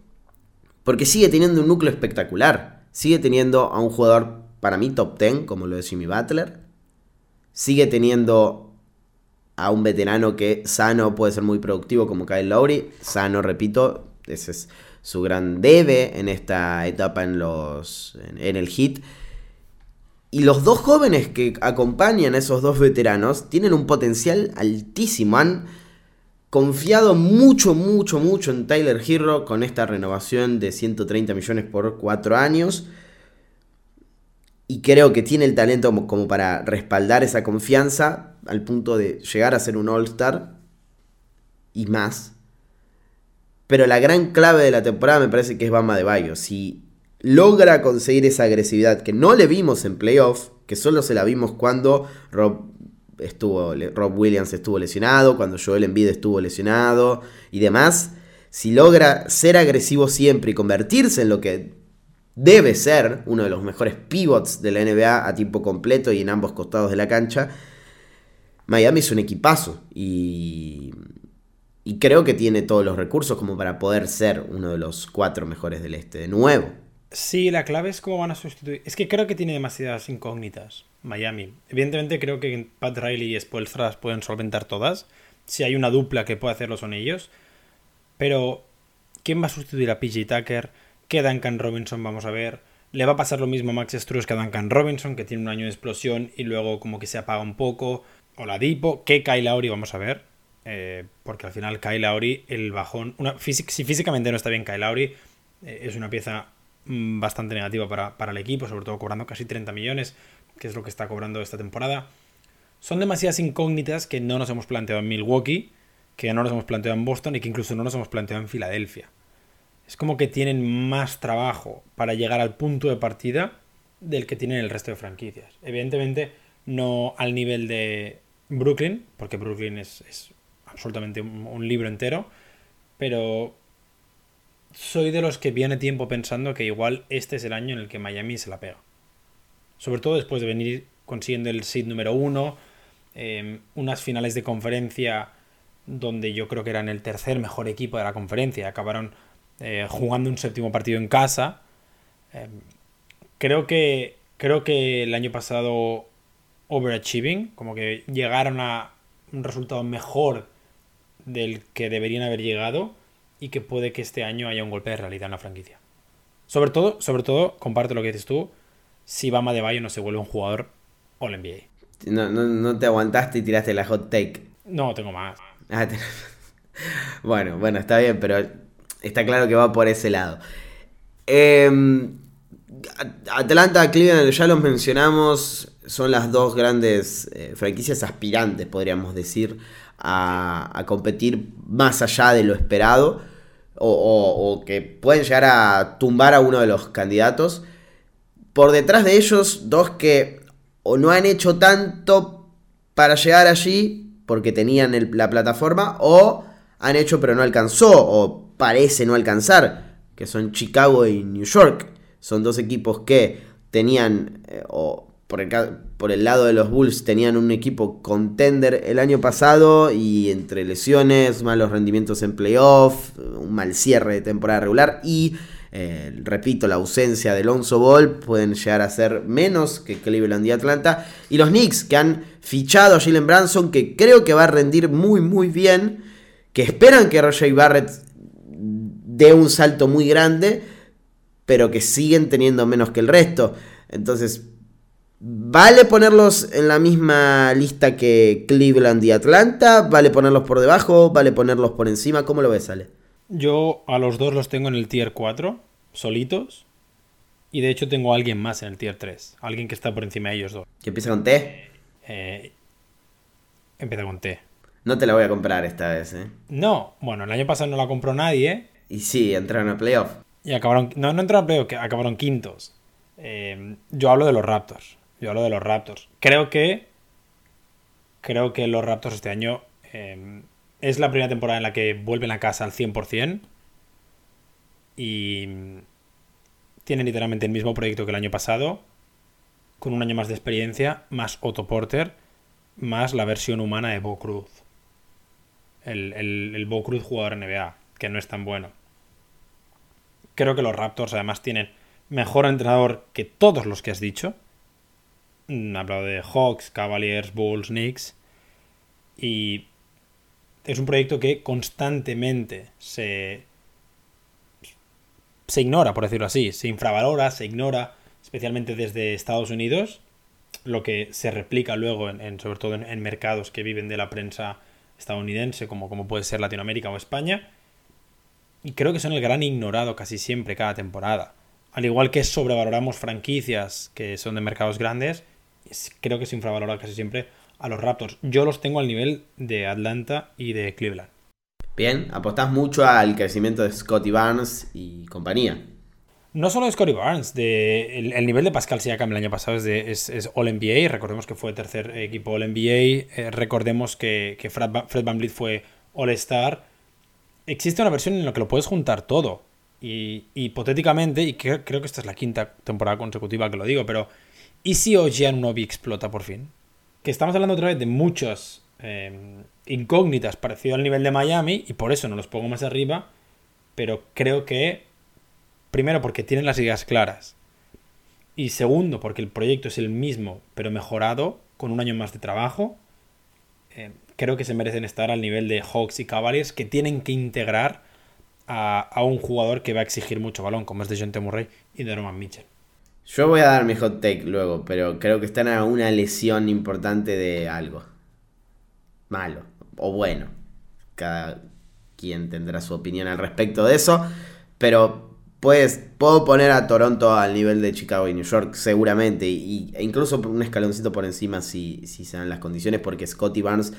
Porque sigue teniendo un núcleo espectacular. Sigue teniendo a un jugador, para mí, top 10, como lo de Jimmy Butler. Sigue teniendo a un veterano que sano puede ser muy productivo como Kyle Lowry. Sano, repito, ese es su gran debe en esta etapa en, los, en el hit. Y los dos jóvenes que acompañan a esos dos veteranos tienen un potencial altísimo. Han confiado mucho, mucho, mucho en Tyler Hero con esta renovación de 130 millones por 4 años. Y creo que tiene el talento como, para respaldar esa confianza al punto de llegar a ser un All-Star y más. Pero la gran clave de la temporada me parece que es Bama de Bayo. Si logra conseguir esa agresividad que no le vimos en playoff, que solo se la vimos cuando Rob, estuvo, Rob Williams estuvo lesionado, cuando Joel Embiid estuvo lesionado y demás. Si logra ser agresivo siempre y convertirse en lo que debe ser uno de los mejores pivots de la NBA a tiempo completo y en ambos costados de la cancha. Miami es un equipazo y, y creo que tiene todos los recursos como para poder ser uno de los cuatro mejores del este de nuevo. Sí, la clave es cómo van a sustituir. Es que creo que tiene demasiadas incógnitas Miami. Evidentemente creo que Pat Riley y Spoelstra pueden solventar todas. Si hay una dupla que puede hacerlo son ellos. Pero, ¿quién va a sustituir a PJ Tucker? ¿Qué Duncan Robinson vamos a ver? Le va a pasar lo mismo a Max Struz que a Duncan Robinson, que tiene un año de explosión y luego como que se apaga un poco. O la Dipo, ¿qué Kyle Lowry vamos a ver? Eh, porque al final Kyle Lowry, el bajón... Si físicamente no está bien Kyle Lowry, eh, es una pieza mm, bastante negativa para, para el equipo, sobre todo cobrando casi 30 millones, que es lo que está cobrando esta temporada. Son demasiadas incógnitas que no nos hemos planteado en Milwaukee, que no nos hemos planteado en Boston y que incluso no nos hemos planteado en Filadelfia es como que tienen más trabajo para llegar al punto de partida del que tienen el resto de franquicias. Evidentemente, no al nivel de Brooklyn, porque Brooklyn es, absolutamente un, libro entero, pero soy de los que viene tiempo pensando que igual este es el año en el que Miami se la pega. Sobre todo después de venir consiguiendo el seed número uno, em, unas finales de conferencia donde yo creo que eran el tercer mejor equipo de la conferencia, acabaron eh, jugando un séptimo partido en casa. Eh, creo, que, creo que el año pasado overachieving, como que llegaron a un resultado mejor del que deberían haber llegado y que puede que este año haya un golpe de realidad en la franquicia. Sobre todo, sobre todo, comparte lo que dices tú, si Bama de Bayo no se vuelve un jugador All NBA. No, no, te aguantaste y tiraste la hot take. No, tengo más. Ah, <laughs> bueno, bueno, está bien, pero Está claro que va por ese lado. Em, Atlanta, Cleveland, ya los mencionamos, son las dos grandes eh, franquicias aspirantes, podríamos decir, a, competir más allá de lo esperado, o, que pueden llegar a tumbar a uno de los candidatos. Por detrás de ellos, dos que o no han hecho tanto para llegar allí, porque tenían la plataforma, o han hecho pero no alcanzó, o parece no alcanzar, que son Chicago y New York. Son dos equipos que tenían, eh, o por el, por el lado de los Bulls, tenían un equipo contender el año pasado y entre lesiones, malos rendimientos en playoff, un mal cierre de temporada regular y, eh, repito, la ausencia de Alonso Ball pueden llegar a ser menos que Cleveland y Atlanta. Y los Knicks, que han fichado a Jalen Branson, que creo que va a rendir muy, muy bien, que esperan que Roger Barrett de un salto muy grande, pero que siguen teniendo menos que el resto. Entonces, ¿vale ponerlos en la misma lista que Cleveland y Atlanta? ¿Vale ponerlos por debajo? ¿Vale ponerlos por encima? ¿Cómo lo ves, Ale? Yo a los dos los tengo en el tier 4, solitos. Y de hecho tengo a alguien más en el tier 3. Alguien que está por encima de ellos dos. ¿Que empieza con T? Eh, empieza con T. No te la voy a comprar esta vez, ¿eh? No, bueno, el año pasado no la compró nadie. Y sí, entraron a playoff. Y acabaron. No, no entraron a playoff, acabaron quintos. Eh, yo hablo de los Raptors. Yo hablo de los Raptors. Creo que. Creo que los Raptors este año. eh, es la primera temporada en la que vuelven a casa al 100%. Y. Tienen literalmente el mismo proyecto que el año pasado. Con un año más de experiencia. Más Otto Porter. Más la versión humana de Bo Cruz. El, el, el Bo Cruz jugador NBA. Que no es tan bueno. Creo que los Raptors además tienen mejor entrenador que todos los que has dicho. Mm, hablado de Hawks, Cavaliers, Bulls, Knicks. Y es un proyecto que constantemente se, se ignora, por decirlo así. Se infravalora, se ignora, especialmente desde Estados Unidos. Lo que se replica luego, en, sobre todo en mercados que viven de la prensa estadounidense, como, como puede ser Latinoamérica o España. Y creo que son el gran ignorado casi siempre cada temporada. Al igual que sobrevaloramos franquicias que son de mercados grandes, es- creo que se infravalora casi siempre a los Raptors. Yo los tengo al nivel de Atlanta y de Cleveland. Bien, apostás mucho al crecimiento de Scotty Barnes y compañía. No solo de Scotty Barnes, el, el nivel de Pascal Siakam el año pasado es, de, es, All NBA, recordemos que fue tercer equipo All NBA, eh, recordemos que, que Fred, Van- Fred VanVleet fue All Star. Existe una versión en la que lo puedes juntar todo. Y hipotéticamente, y creo, que esta es la quinta temporada consecutiva que lo digo, pero ¿y si OG Anunoby explota por fin? Que estamos hablando otra vez de muchas eh, incógnitas parecido al nivel de Miami, y por eso no los pongo más arriba, pero creo que Primero porque tienen las ideas claras. Y segundo porque el proyecto es el mismo, pero mejorado, con un año más de trabajo. Eh, creo que se merecen estar al nivel de Hawks y Cavaliers, que tienen que integrar a, un jugador que va a exigir mucho balón, como es de John Murray y de Roman Mitchell. Yo voy a dar mi hot take luego, pero creo que están a una lesión importante de algo. Malo o bueno. Cada quien tendrá su opinión al respecto de eso. Pero pues puedo poner a Toronto al nivel de Chicago y New York seguramente. Y, e incluso un escaloncito por encima si, si se dan las condiciones. Porque Scotty Barnes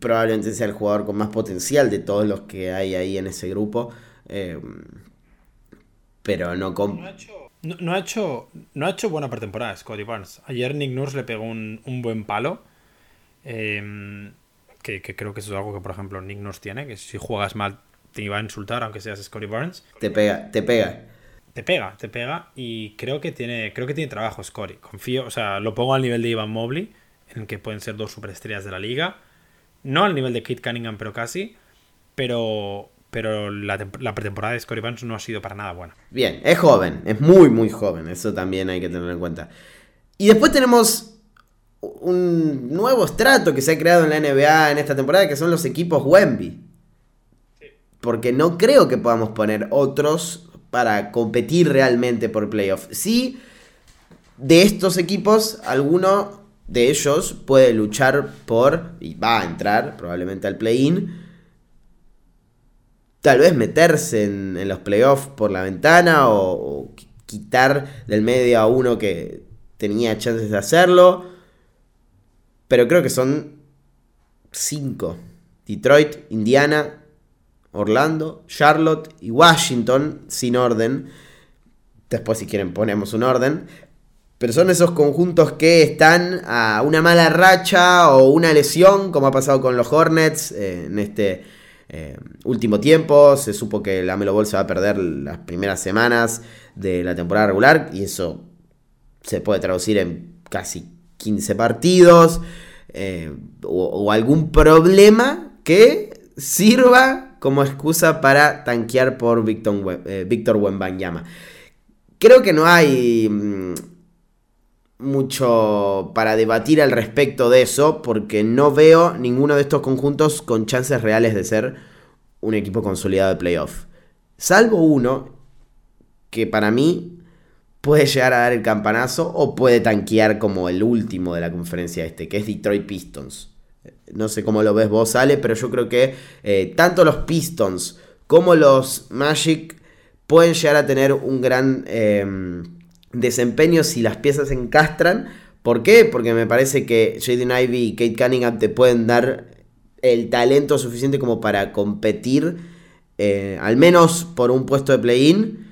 probablemente sea el jugador con más potencial de todos los que hay ahí en ese grupo. Eh, pero no con... No, ha hecho, no ha hecho buena pretemporada Scotty Barnes. Ayer Nick Nurse le pegó un, un buen palo. eh, que, que creo que eso es algo que, por ejemplo, Nick Nurse tiene. Que si juegas mal te iba a insultar, aunque seas Scotty Barnes. Te pega, te pega. Te pega, te pega. Y creo que tiene, creo que tiene trabajo Scotty. Confío, o sea, lo pongo al nivel de Ivan Mobley, en el que pueden ser dos superestrellas de la liga. No al nivel de Kate Cunningham, pero casi. Pero, pero la, la pretemporada de Scotty Barnes no ha sido para nada buena. Bien, es joven, es muy, muy joven, eso también hay que tenerlo en cuenta. Y después tenemos un nuevo estrato que se ha creado en la NBA en esta temporada, que son los equipos Wemby. Porque no creo que podamos poner otros para competir realmente por playoff. Sí, de estos equipos, alguno de ellos puede luchar por, y va a entrar probablemente al play-in, tal vez meterse en, los playoffs por la ventana o, o qui- quitar del medio a uno que tenía chances de hacerlo. Pero creo que son cinco. Detroit, Indiana, Orlando, Charlotte y Washington sin orden. Después si quieren ponemos un orden. Pero son esos conjuntos que están a una mala racha o una lesión, como ha pasado con los Hornets eh, en este eh, último tiempo. Se supo que la Melo Ball se va a perder las primeras semanas de la temporada regular y eso se puede traducir en casi 15 partidos eh, o, o algún problema que sirva como excusa para tanquear por Víctor, eh, Wembanyama. Creo que no hay mm, mucho para debatir al respecto de eso, porque no veo ninguno de estos conjuntos con chances reales de ser un equipo consolidado de playoff. Salvo uno, que para mí puede llegar a dar el campanazo o puede tanquear como el último de la conferencia este, que es Detroit Pistons. No sé cómo lo ves vos, Ale, pero yo creo que eh, tanto los Pistons como los Magic pueden llegar a tener un gran em, desempeño si las piezas se encastran. ¿Por qué? Porque me parece que Jaden Ivy y Kate Cunningham te pueden dar el talento suficiente como para competir, eh, al menos por un puesto de play-in.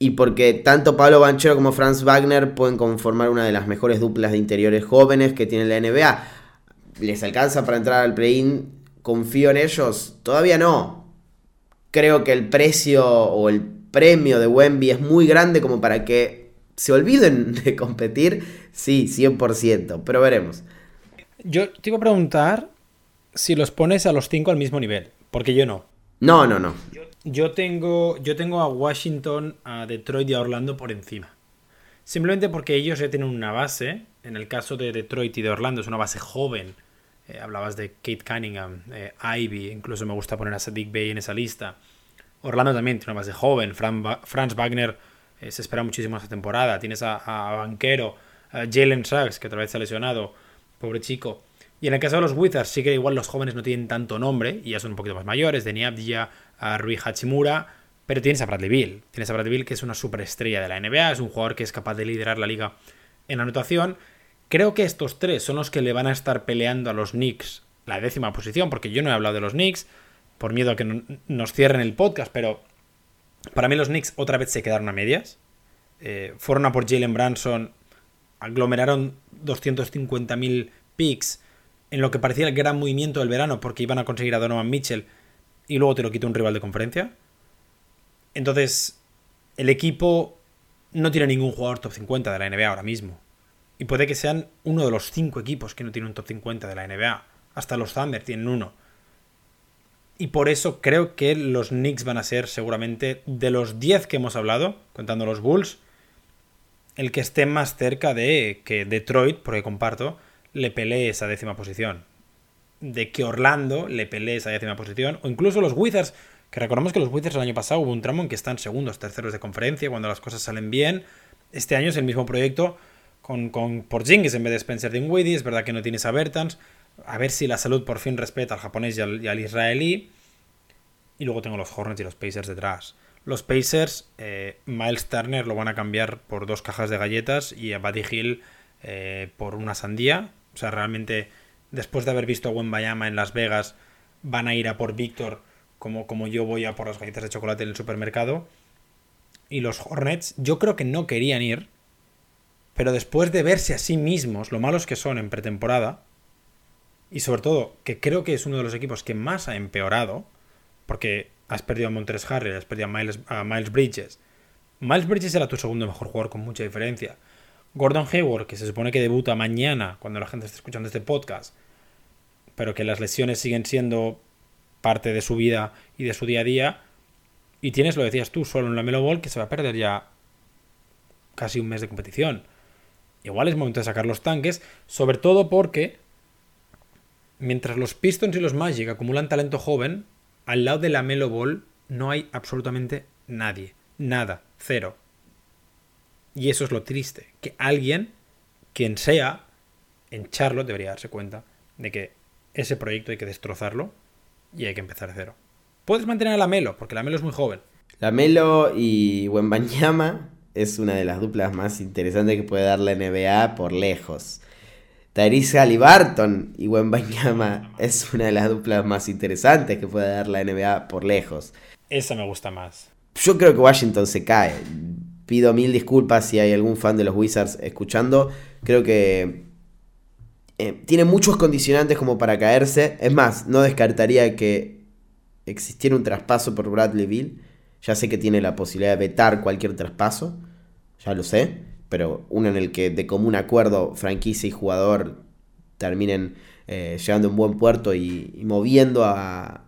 Y porque tanto Pablo Banchero como Franz Wagner pueden conformar una de las mejores duplas de interiores jóvenes que tiene la NBA. ¿Les alcanza para entrar al play-in? ¿Confío en ellos? Todavía no. Creo que el precio o el premio de Wemby es muy grande como para que se olviden <laughs> de competir. Sí, 100%, pero veremos. Yo te iba a preguntar si los pones a los cinco al mismo nivel, porque yo no. No, no, no. Yo tengo, yo tengo a Washington, a Detroit y a Orlando por encima. Simplemente porque ellos ya tienen una base. En el caso de Detroit y de Orlando es una base joven. Eh, hablabas de Kate Cunningham, eh, Ivy, incluso me gusta poner a Sadiq Bay en esa lista. Orlando también tiene una base joven. Franz Wagner eh, se espera muchísimo esta temporada. Tienes a, Banquero, a Jalen Sachs, que otra vez se ha lesionado. Pobre chico. Y en el caso de los Wizards, sí que igual los jóvenes no tienen tanto nombre y ya son un poquito más mayores, de a Rui Hachimura, pero tienes a Bradley Bill. Tienes a Bradley Bill que es una superestrella de la NBA, es un jugador que es capaz de liderar la liga en anotación. Creo que estos tres son los que le van a estar peleando a los Knicks la décima posición, porque yo no he hablado de los Knicks, por miedo a que nos cierren el podcast, pero para mí los Knicks otra vez se quedaron a medias. Eh, fueron a por Jalen Branson, aglomeraron 250.000 picks en lo que parecía el gran movimiento del verano porque iban a conseguir a Donovan Mitchell y luego te lo quitó un rival de conferencia. Entonces, el equipo no tiene ningún jugador top 50 de la NBA ahora mismo. Y puede que sean uno de los cinco equipos que no tienen un top 50 de la NBA. Hasta los Thunder tienen uno. Y por eso creo que los Knicks van a ser seguramente de los 10 que hemos hablado, contando los Bulls, el que esté más cerca de que Detroit, porque comparto, le pelee esa décima posición. De que Orlando le pelee esa décima posición. O incluso los Wizards, que recordamos que los Wizards el año pasado hubo un tramo en que están segundos, terceros de conferencia, cuando las cosas salen bien. Este año es el mismo proyecto con, con Porzingis en vez de Spencer Dinwiddie. Es verdad que no tienes a Bertans. A ver si la salud por fin respeta al japonés y al, israelí. Y luego tengo los Hornets y los Pacers detrás. Los Pacers, eh, Miles Turner lo van a cambiar por dos cajas de galletas y a Buddy Hill eh, por una sandía. O sea, realmente, después de haber visto a Bayama en Las Vegas, van a ir a por Víctor como, como yo voy a por las galletas de chocolate en el supermercado. Y los Hornets, yo creo que no querían ir, pero después de verse a sí mismos, lo malos que son en pretemporada, y sobre todo que creo que es uno de los equipos que más ha empeorado, porque has perdido a Montres Harry, has perdido a Miles, a Miles Bridges. Miles Bridges era tu segundo mejor jugador con mucha diferencia. Gordon Hayward, que se supone que debuta mañana, cuando la gente esté escuchando este podcast, pero que las lesiones siguen siendo parte de su vida y de su día a día. Y tienes, lo decías tú, solo en la Melo Ball, que se va a perder ya casi un mes de competición. Igual es momento de sacar los tanques, sobre todo porque mientras los Pistons y los Magic acumulan talento joven, al lado de la Melo Ball no hay absolutamente nadie. Nada. Cero. Y eso es lo triste, que alguien, quien sea, en Charlotte debería darse cuenta de que ese proyecto hay que destrozarlo y hay que empezar de cero. Puedes mantener a la Melo, porque la Melo es muy joven. La Melo y Wembanyama es una de las duplas más interesantes que puede dar la NBA por lejos. Tyrese Halliburton y Wembanyama es una de las duplas más interesantes que puede dar la NBA por lejos. Esa me gusta más. Yo creo que Washington se cae pido mil disculpas si hay algún fan de los Wizards escuchando. Creo que eh, tiene muchos condicionantes como para caerse. Es más, no descartaría que existiera un traspaso por Bradley Bill. Ya sé que tiene la posibilidad de vetar cualquier traspaso. Ya lo sé. Pero uno en el que de común acuerdo franquicia y jugador terminen eh, llegando a un buen puerto y, moviendo a,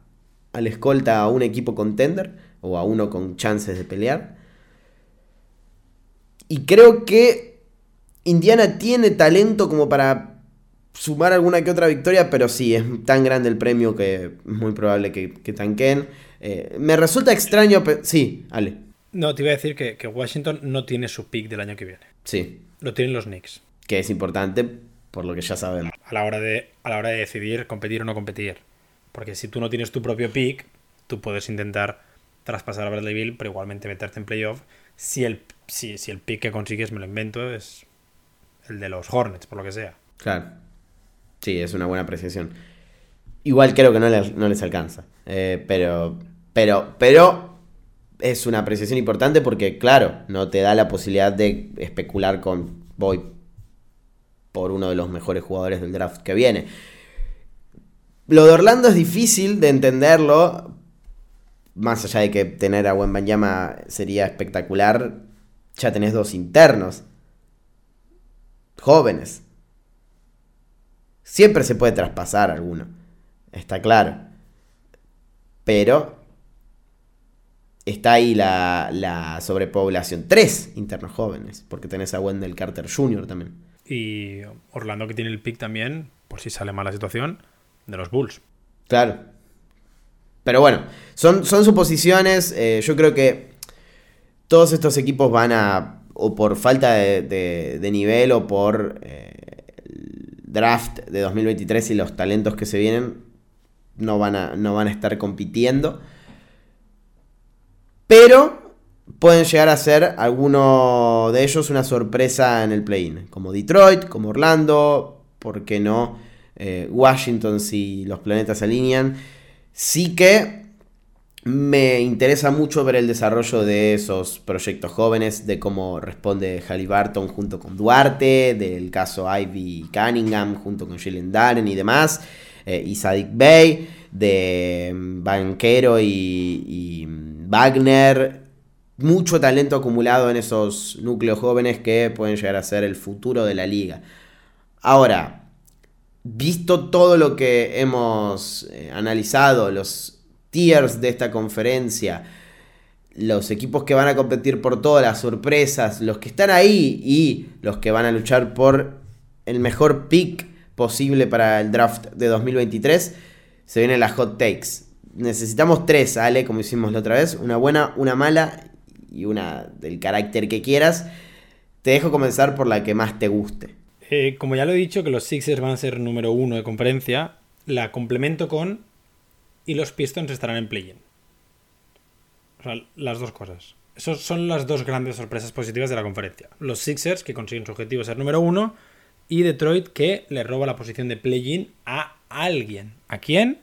al escolta a un equipo contender o a uno con chances de pelear. Y creo que Indiana tiene talento como para sumar alguna que otra victoria, pero sí, es tan grande el premio que es muy probable que, que tanquen. Eh, me resulta extraño, sí, Ale. No, te iba a decir que, que Washington no tiene su pick del año que viene. Sí, Lo tienen los Knicks. que es importante por lo que ya sabemos. A la hora de, a la hora de decidir competir o no competir. Porque si tú no tienes tu propio pick, tú puedes intentar traspasar a Bradley Bill, pero igualmente meterte en playoff. Si el, si, si el pick que consigues, me lo invento, es el de los Hornets, por lo que sea. Claro. Sí, es una buena apreciación. Igual creo que no les, no les alcanza. Eh, pero, pero, pero es una apreciación importante porque, claro, no te da la posibilidad de especular con voy por uno de los mejores jugadores del draft que viene. Lo de Orlando es difícil de entenderlo. Más allá de que tener a Wembanyama sería espectacular, ya tenés dos internos. Jóvenes. Siempre se puede traspasar alguno. Está claro. Pero está ahí la, la sobrepoblación. Tres internos jóvenes. Porque tenés a Wendell Carter Jr. también. Y Orlando que tiene el pick también, por si sale mala situación, de los Bulls. Claro. Pero bueno, son, son suposiciones. eh, yo creo que todos estos equipos van a, o por falta de, de- de nivel o por eh, draft de 2023 y los talentos que se vienen, no van a, no van a estar compitiendo. Pero pueden llegar a ser alguno de ellos una sorpresa en el play-in. Como Detroit, como Orlando, ¿por qué no? Eh, Washington si los planetas se alinean. Sí que me interesa mucho ver el desarrollo de esos proyectos jóvenes, de cómo responde Halliburton junto con Duarte, del caso Ivy Cunningham junto con Jalen Darren y demás, eh, y Sadik Bey, de mm, Banquero y, mm, Wagner. Mucho talento acumulado en esos núcleos jóvenes que pueden llegar a ser el futuro de la liga. Ahora, visto todo lo que hemos eh, analizado, los tiers de esta conferencia, los equipos que van a competir por todas las sorpresas, los que están ahí y los que van a luchar por el mejor pick posible para el draft de 2023, se vienen las hot takes. Necesitamos tres, Ale, como hicimos la otra vez, una buena, una mala y una del carácter que quieras. Te dejo comenzar por la que más te guste. Eh, como ya lo he dicho, que los Sixers van a ser número uno de conferencia, la complemento con. Y los Pistons estarán en play-in. O sea, las dos cosas. Esas son las dos grandes sorpresas positivas de la conferencia. Los Sixers, que consiguen su objetivo de ser número uno, y Detroit, que le roba la posición de play-in a alguien. ¿A quién?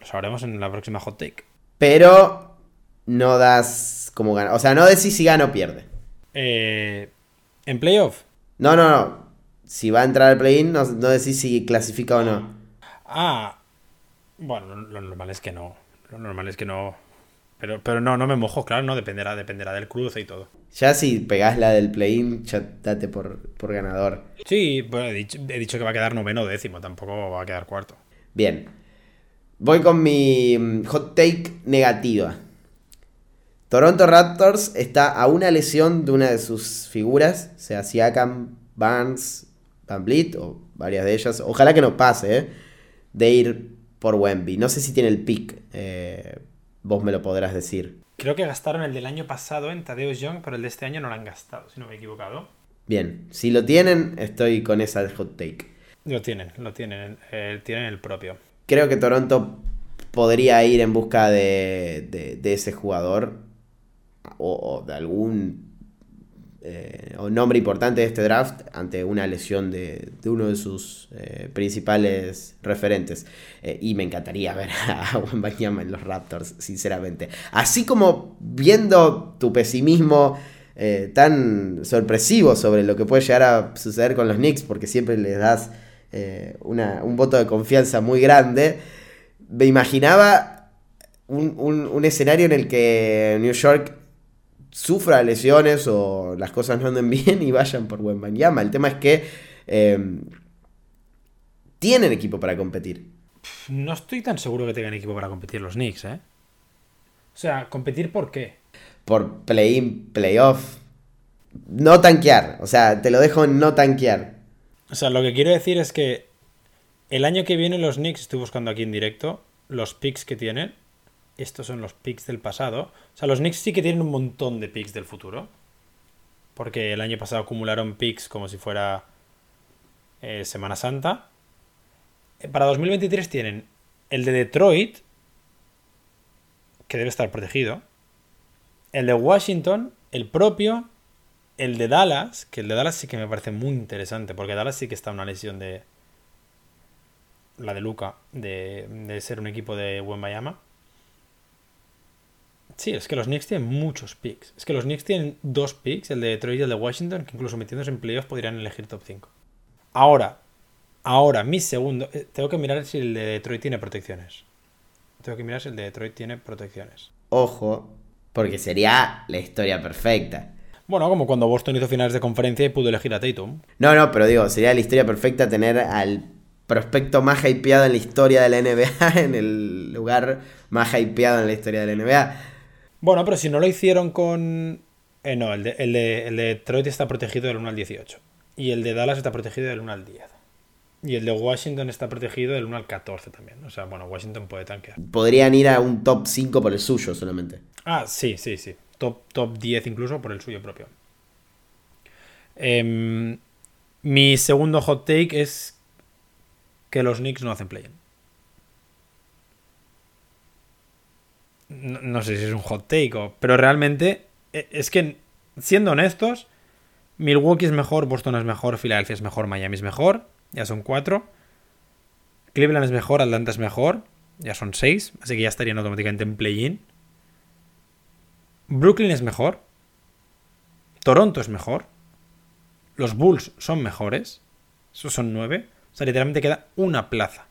Lo sabremos en la próxima hot take. Pero no das como gana. O sea, no decís si gana o pierde. Eh, en playoff. No, no, no. Si va a entrar al play-in, no, no decís si clasifica o no. Ah, bueno, lo, normal es que no. Lo normal es que no. Pero, pero no, no me mojo, claro, no dependerá, dependerá del cruce y todo. Ya si pegás la del play-in, ya date por, por ganador. Sí, bueno, he dicho, he dicho que va a quedar noveno o décimo, tampoco va a quedar cuarto. Bien. Voy con mi mm, hot take negativa. Toronto Raptors está a una lesión de una de sus figuras, sea Siakam, Barnes, Van Vliet o varias de ellas. Ojalá que no pase, ¿eh? De ir por Wemby. No sé si tiene el pick. eh, vos me lo podrás decir. Creo que gastaron el del año pasado en Tadeusz Young, pero el de este año no lo han gastado, si no me he equivocado. Bien, si lo tienen, estoy con esa hot take. Lo tienen, lo tienen, eh, tienen el propio. Creo que Toronto podría ir en busca de, de- de ese jugador o, o de algún eh, o nombre importante de este draft ante una lesión de, uno de sus eh, principales referentes. Eh, y me encantaría ver <laughs> a Wembanyama en los Raptors, sinceramente. Así como viendo tu pesimismo eh, tan sorpresivo sobre lo que puede llegar a suceder con los Knicks, porque siempre les das una- un voto de confianza muy grande, me imaginaba un- un escenario en el que New York sufra lesiones o las cosas no anden <laughs> bien y vayan por Wembanyama. El tema es que eh, tienen equipo para competir. No estoy tan seguro que tengan equipo para competir los Knicks, ¿eh? O sea, ¿competir por qué? Por play-in, playoff. No tanquear. O sea, te lo dejo en no tanquear. O sea, lo que quiero decir es que el año que viene los Knicks, estoy buscando aquí en directo, los picks que tienen, estos son los picks del pasado. O sea, los Knicks sí que tienen un montón de picks del futuro. Porque el año pasado acumularon picks como si fuera eh, Semana Santa. Eh, para 2023 tienen el de Detroit, que debe estar protegido. El de Washington, el propio. El de Dallas, que el de Dallas sí que me parece muy interesante, porque Dallas sí que está en una lesión de. La de Luca, de, de ser un equipo de buen Miami. Sí, es que los Knicks tienen muchos picks. Es que los Knicks tienen dos picks, el de Detroit y el de Washington, que incluso metiéndose en playoffs podrían elegir top 5. Ahora, ahora, mi segundo. eh, Tengo que mirar si el de Detroit tiene protecciones. Tengo que mirar si el de Detroit tiene protecciones. Ojo, porque sería la historia perfecta. Bueno, como cuando Boston hizo finales de conferencia y pudo elegir a Tatum. No, no, pero digo, sería la historia perfecta tener al prospecto más hypeado en la historia de la NBA <laughs> en el lugar más hypeado en la historia de la NBA. Bueno, pero si no lo hicieron con. eh, no, el de, el, de, el de Detroit está protegido del 1 al 18. Y el de Dallas está protegido del 1 al 10. Y el de Washington está protegido del 1 al 14 también. O sea, bueno, Washington puede tanquear. Podrían ir a un top 5 por el suyo solamente. Ah, sí, sí, sí. Top, top 10 incluso por el suyo propio. Em, mi segundo hot take es que los Knicks no hacen play-in. No, sé si es un hot take, o- pero realmente e- es que, siendo honestos, Milwaukee es mejor, Boston es mejor, Filadelfia es mejor, Miami es mejor, ya son cuatro. Cleveland es mejor, Atlanta es mejor, ya son seis, así que ya estarían automáticamente en play-in. Brooklyn es mejor. Toronto es mejor. Los Bulls son mejores. Esos son nueve. O sea, literalmente queda una plaza.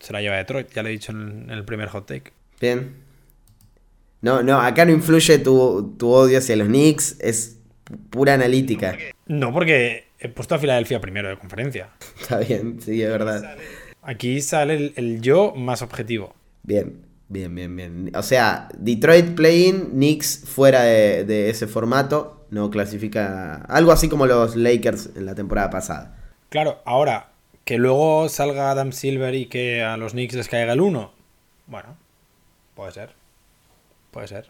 Se la lleva Detroit, ya lo he dicho en en el primer hot take. Bien. No, no, acá no influye tu, tu odio hacia los Knicks, es pura analítica. No, porque he puesto a Filadelfia primero de conferencia. <laughs> Está bien, sí, es verdad. Aquí sale el, el yo más objetivo. Bien, bien, bien, bien. O sea, Detroit play-in, Knicks fuera de, de ese formato, no clasifica. Algo así como los Lakers en la temporada pasada. Claro, ahora que luego salga Adam Silver y que a los Knicks les caiga el 1. Bueno, puede ser. Puede ser.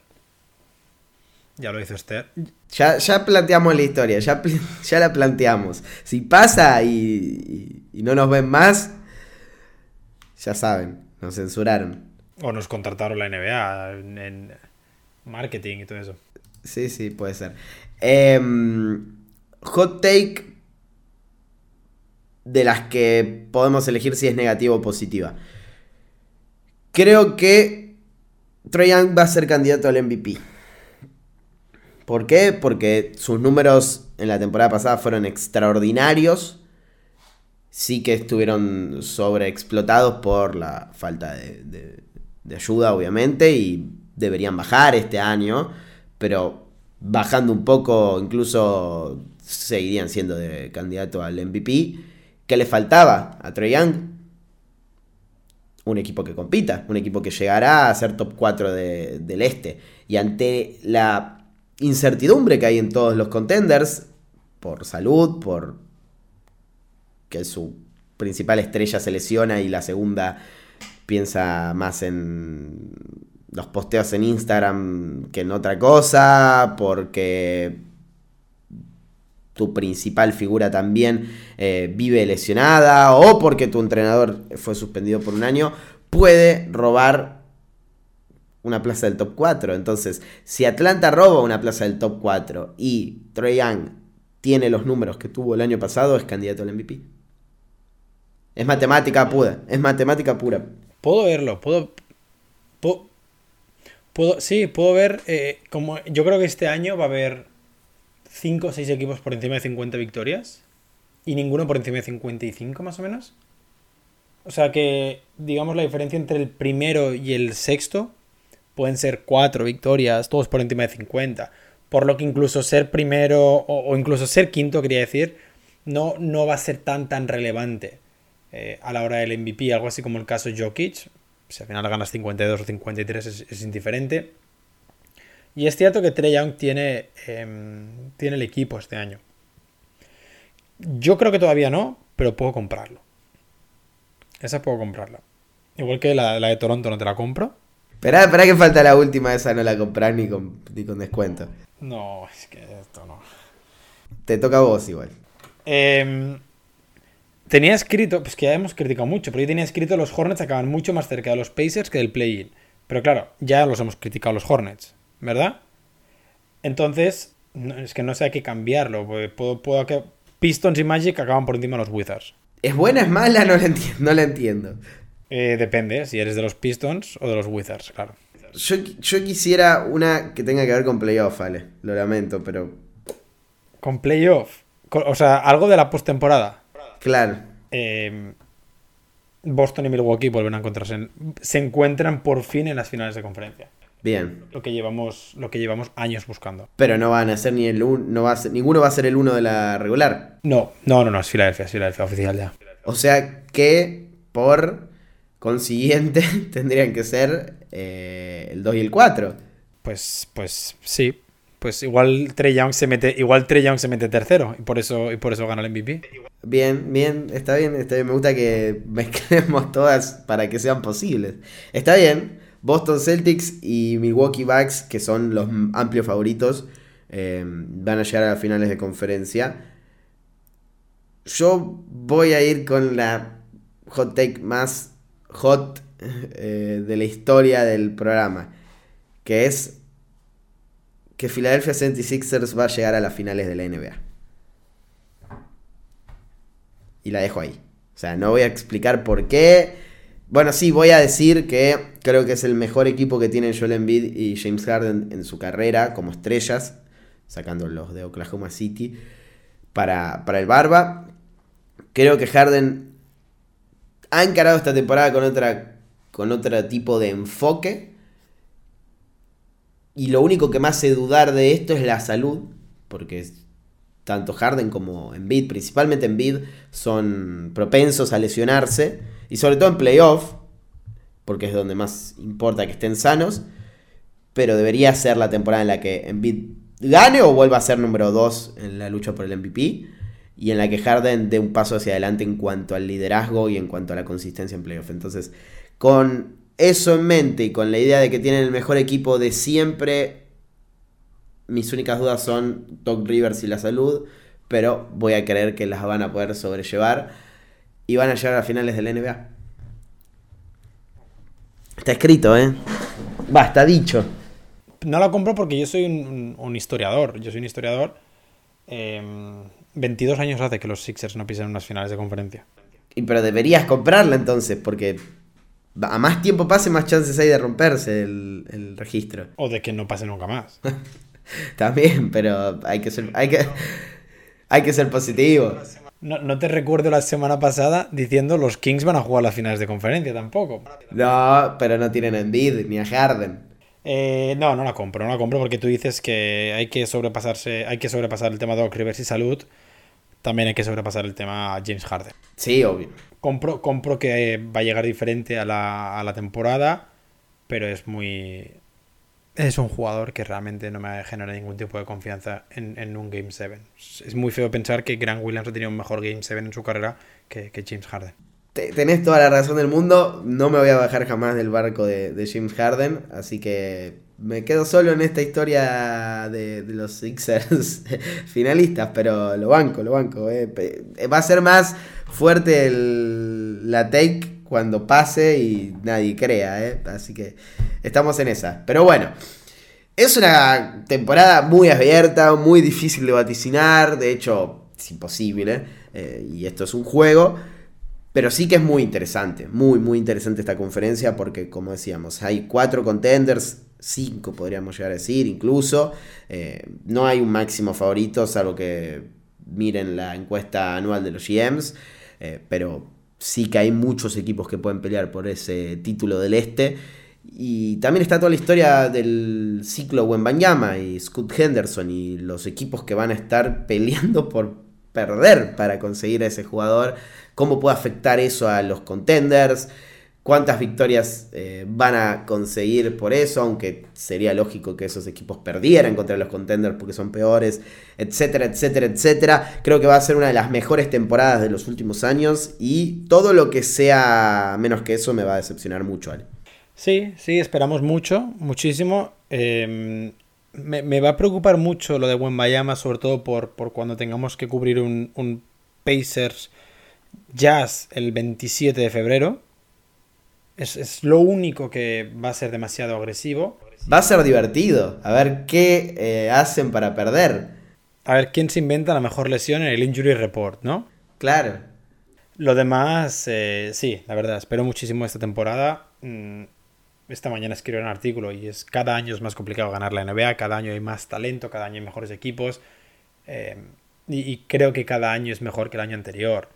Ya lo hizo Esther. Ya, ya planteamos la historia, ya, <laughs> ya la planteamos. Si pasa y, y- y no nos ven más, ya saben, nos censuraron. O nos contrataron la NBA en, en marketing y todo eso. Sí, sí, puede ser. Em, hot take de las que podemos elegir si es negativa o positiva. Creo que Trae Young va a ser candidato al MVP. ¿Por qué? Porque sus números en la temporada pasada fueron extraordinarios. Sí que estuvieron sobreexplotados por la falta de, de- de ayuda, obviamente, y deberían bajar este año. Pero bajando un poco, incluso seguirían siendo de candidato al MVP. ¿Qué le faltaba a Trae Young? un equipo que compita, un equipo que llegará a ser top 4 de- del este. Y ante la incertidumbre que hay en todos los contenders, por salud, por que su principal estrella se lesiona y la segunda piensa más en los posteos en Instagram que en otra cosa, porque tu principal figura también eh, vive lesionada o porque tu entrenador fue suspendido por un año, puede robar una plaza del top 4. Entonces, si Atlanta roba una plaza del top 4 y Trey Young tiene los números que tuvo el año pasado, es candidato al MVP. Es matemática pura, es matemática pura. Puedo verlo, puedo. Puedo, sí, puedo ver. eh, como Yo creo que este año va a haber 5 o 6 equipos por encima de 50 victorias. Y ninguno por encima de 55, más o menos. O sea que, digamos, la diferencia entre el primero y el sexto pueden ser 4 victorias, todos por encima de 50. Por lo que incluso ser primero o, incluso ser quinto, quería decir, no, no va a ser tan tan relevante eh, a la hora del MVP, algo así como el caso Jokic. Si al final ganas 52 o 53 es, es indiferente. Y es cierto que Trey Young tiene, em, tiene el equipo este año. Yo creo que todavía no, pero puedo comprarlo. Esa puedo comprarla. Igual que la, la de Toronto no te la compro. Esperá, esperá que falta la última, esa no la comprás ni con, ni con descuento. No, es que esto no. Te toca a vos igual. Em, tenía escrito, pues que ya hemos criticado mucho, pero yo tenía escrito los Hornets acaban mucho más cerca de los Pacers que del play-in. Pero claro, ya los hemos criticado los Hornets, ¿verdad? Entonces, no- es que no sé a qué cambiarlo. Puedo, puedo que Pistons y Magic acaban por encima de los Wizards. ¿Es buena, es mala? <laughs> No la entiendo. No la entiendo. Eh, depende, si eres de los Pistons o de los Wizards, claro. Yo, yo quisiera una que tenga que ver con playoff, Ale. Lo lamento, pero Con playoff. O sea, algo de la postemporada. claro. Eh, Boston y Milwaukee vuelven a encontrarse. en- se encuentran por fin en las finales de conferencia. Bien. Lo que llevamos, lo que llevamos años buscando. Pero no van a ser ni el un- no va a ser, ninguno va a ser el uno de la regular. No, no, no, no, es Filadelfia, es Filadelfia oficial ya. O sea que por consiguiente <laughs> tendrían que ser eh, el 2 y el 4. Pues, pues sí. Pues igual Trey Young se mete, igual Trey Young se mete tercero y por eso, y por eso gana el MVP. Bien, bien, está bien, está bien. Me gusta que mezclemos <laughs> todas para que sean posibles. Está bien. Boston Celtics y Milwaukee Bucks, que son los amplios favoritos, eh, van a llegar a las finales de conferencia. Yo voy a ir con la hot take más hot eh, de la historia del programa, que es que Philadelphia 76ers va a llegar a las finales de la NBA. Y la dejo ahí. O sea, no voy a explicar por qué. Bueno, sí, voy a decir que creo que es el mejor equipo que tienen Joel Embiid y James Harden en su carrera como estrellas, sacando los de Oklahoma City, para, para el Barba. Creo que Harden ha encarado esta temporada con, otra, con otro tipo de enfoque. Y lo único que me hace dudar de esto es la salud, porque tanto Harden como Embiid, principalmente Embiid, son propensos a lesionarse, y sobre todo en playoff, porque es donde más importa que estén sanos, pero debería ser la temporada en la que Embiid gane o vuelva a ser número 2 en la lucha por el MVP, y en la que Harden dé un paso hacia adelante en cuanto al liderazgo y en cuanto a la consistencia en playoff. Entonces, con eso en mente y con la idea de que tienen el mejor equipo de siempre, mis únicas dudas son Doc Rivers y la salud, pero voy a creer que las van a poder sobrellevar y van a llegar a finales del NBA. Está escrito, ¿eh? Va, está dicho. No la compro porque yo soy un, un- un historiador. Yo soy un historiador. eh, 22 años hace que los Sixers no pisen unas finales de conferencia. Y, pero deberías comprarla entonces, porque a más tiempo pase, más chances hay de romperse el, el registro. O de que no pase nunca más. <laughs> También, pero hay que ser, hay que, hay que ser positivo. No, no te recuerdo la semana pasada diciendo los Kings van a jugar las finales de conferencia tampoco. No, pero no tienen a Embiid ni a Harden. Eh, no, no la compro, no la compro porque tú dices que hay que sobrepasarse, hay que sobrepasar el tema de Doc Rivers y salud. También hay que sobrepasar el tema James Harden. Sí, obvio. Compro, compro que va a llegar diferente a la, a la temporada, pero es muy... Es un jugador que realmente no me genera ningún tipo de confianza en, un Game 7. Es muy feo pensar que Grant Williams ha tenido un mejor Game 7 en su carrera que, James Harden. Te- Tenés toda la razón del mundo. No me voy a bajar jamás del barco de, James Harden. Así que me quedo solo en esta historia de, los Sixers <laughs> finalistas. Pero lo banco, lo banco. eh. Va a ser más fuerte el- la take cuando pase y nadie crea. eh. Así que estamos en esa. Pero bueno. Es una temporada muy abierta, muy difícil de vaticinar. De hecho, es imposible. eh, y esto es un juego. Pero sí que es muy interesante, muy, muy interesante esta conferencia porque, como decíamos, hay cuatro contenders, cinco podríamos llegar a decir incluso. Eh, no hay un máximo favorito, salvo que miren la encuesta anual de los GMs, pero sí que hay muchos equipos que pueden pelear por ese título del este. Y también está toda la historia del ciclo Wembanyama y Scott Henderson y los equipos que van a estar <laughs> peleando por perder para conseguir a ese jugador, cómo puede afectar eso a los contenders, cuántas victorias eh, van a conseguir por eso, aunque sería lógico que esos equipos perdieran contra los contenders porque son peores, etcétera, etcétera, etcétera. Creo que va a ser una de las mejores temporadas de los últimos años y todo lo que sea menos que eso me va a decepcionar mucho, Ale. Sí, sí, esperamos mucho, muchísimo. Em, me, va a preocupar mucho lo de Bayama, sobre todo por, por cuando tengamos que cubrir un, un Pacers Jazz el 27 de febrero es, lo único que va a ser demasiado agresivo. Va a ser divertido. A ver qué eh, hacen para perder. A ver quién se inventa la mejor lesión en el Injury Report, ¿no? Claro. Lo demás, eh, sí, la verdad, espero muchísimo esta temporada. Mm, esta mañana escribí un artículo y es cada año es más complicado ganar la NBA, cada año hay más talento, cada año hay mejores equipos. Eh, y creo que cada año es mejor que el año anterior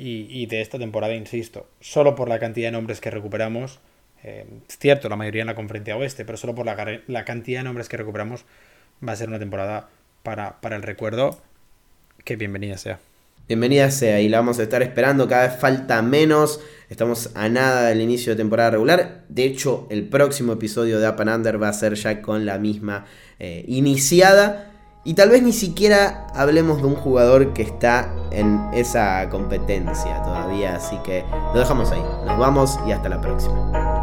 y, de esta temporada, insisto, solo por la cantidad de nombres que recuperamos, eh, es cierto, la mayoría en la conferencia oeste, pero solo por la, la, cantidad de nombres que recuperamos va a ser una temporada para, para el recuerdo que bienvenida sea. Bienvenida sea y la vamos a estar esperando, cada vez falta menos, estamos a nada del inicio de temporada regular, de hecho el próximo episodio de Up and Under va a ser ya con la misma eh, iniciada. Y tal vez ni siquiera hablemos de un jugador que está en esa competencia todavía, así que lo dejamos ahí. Nos vamos y hasta la próxima.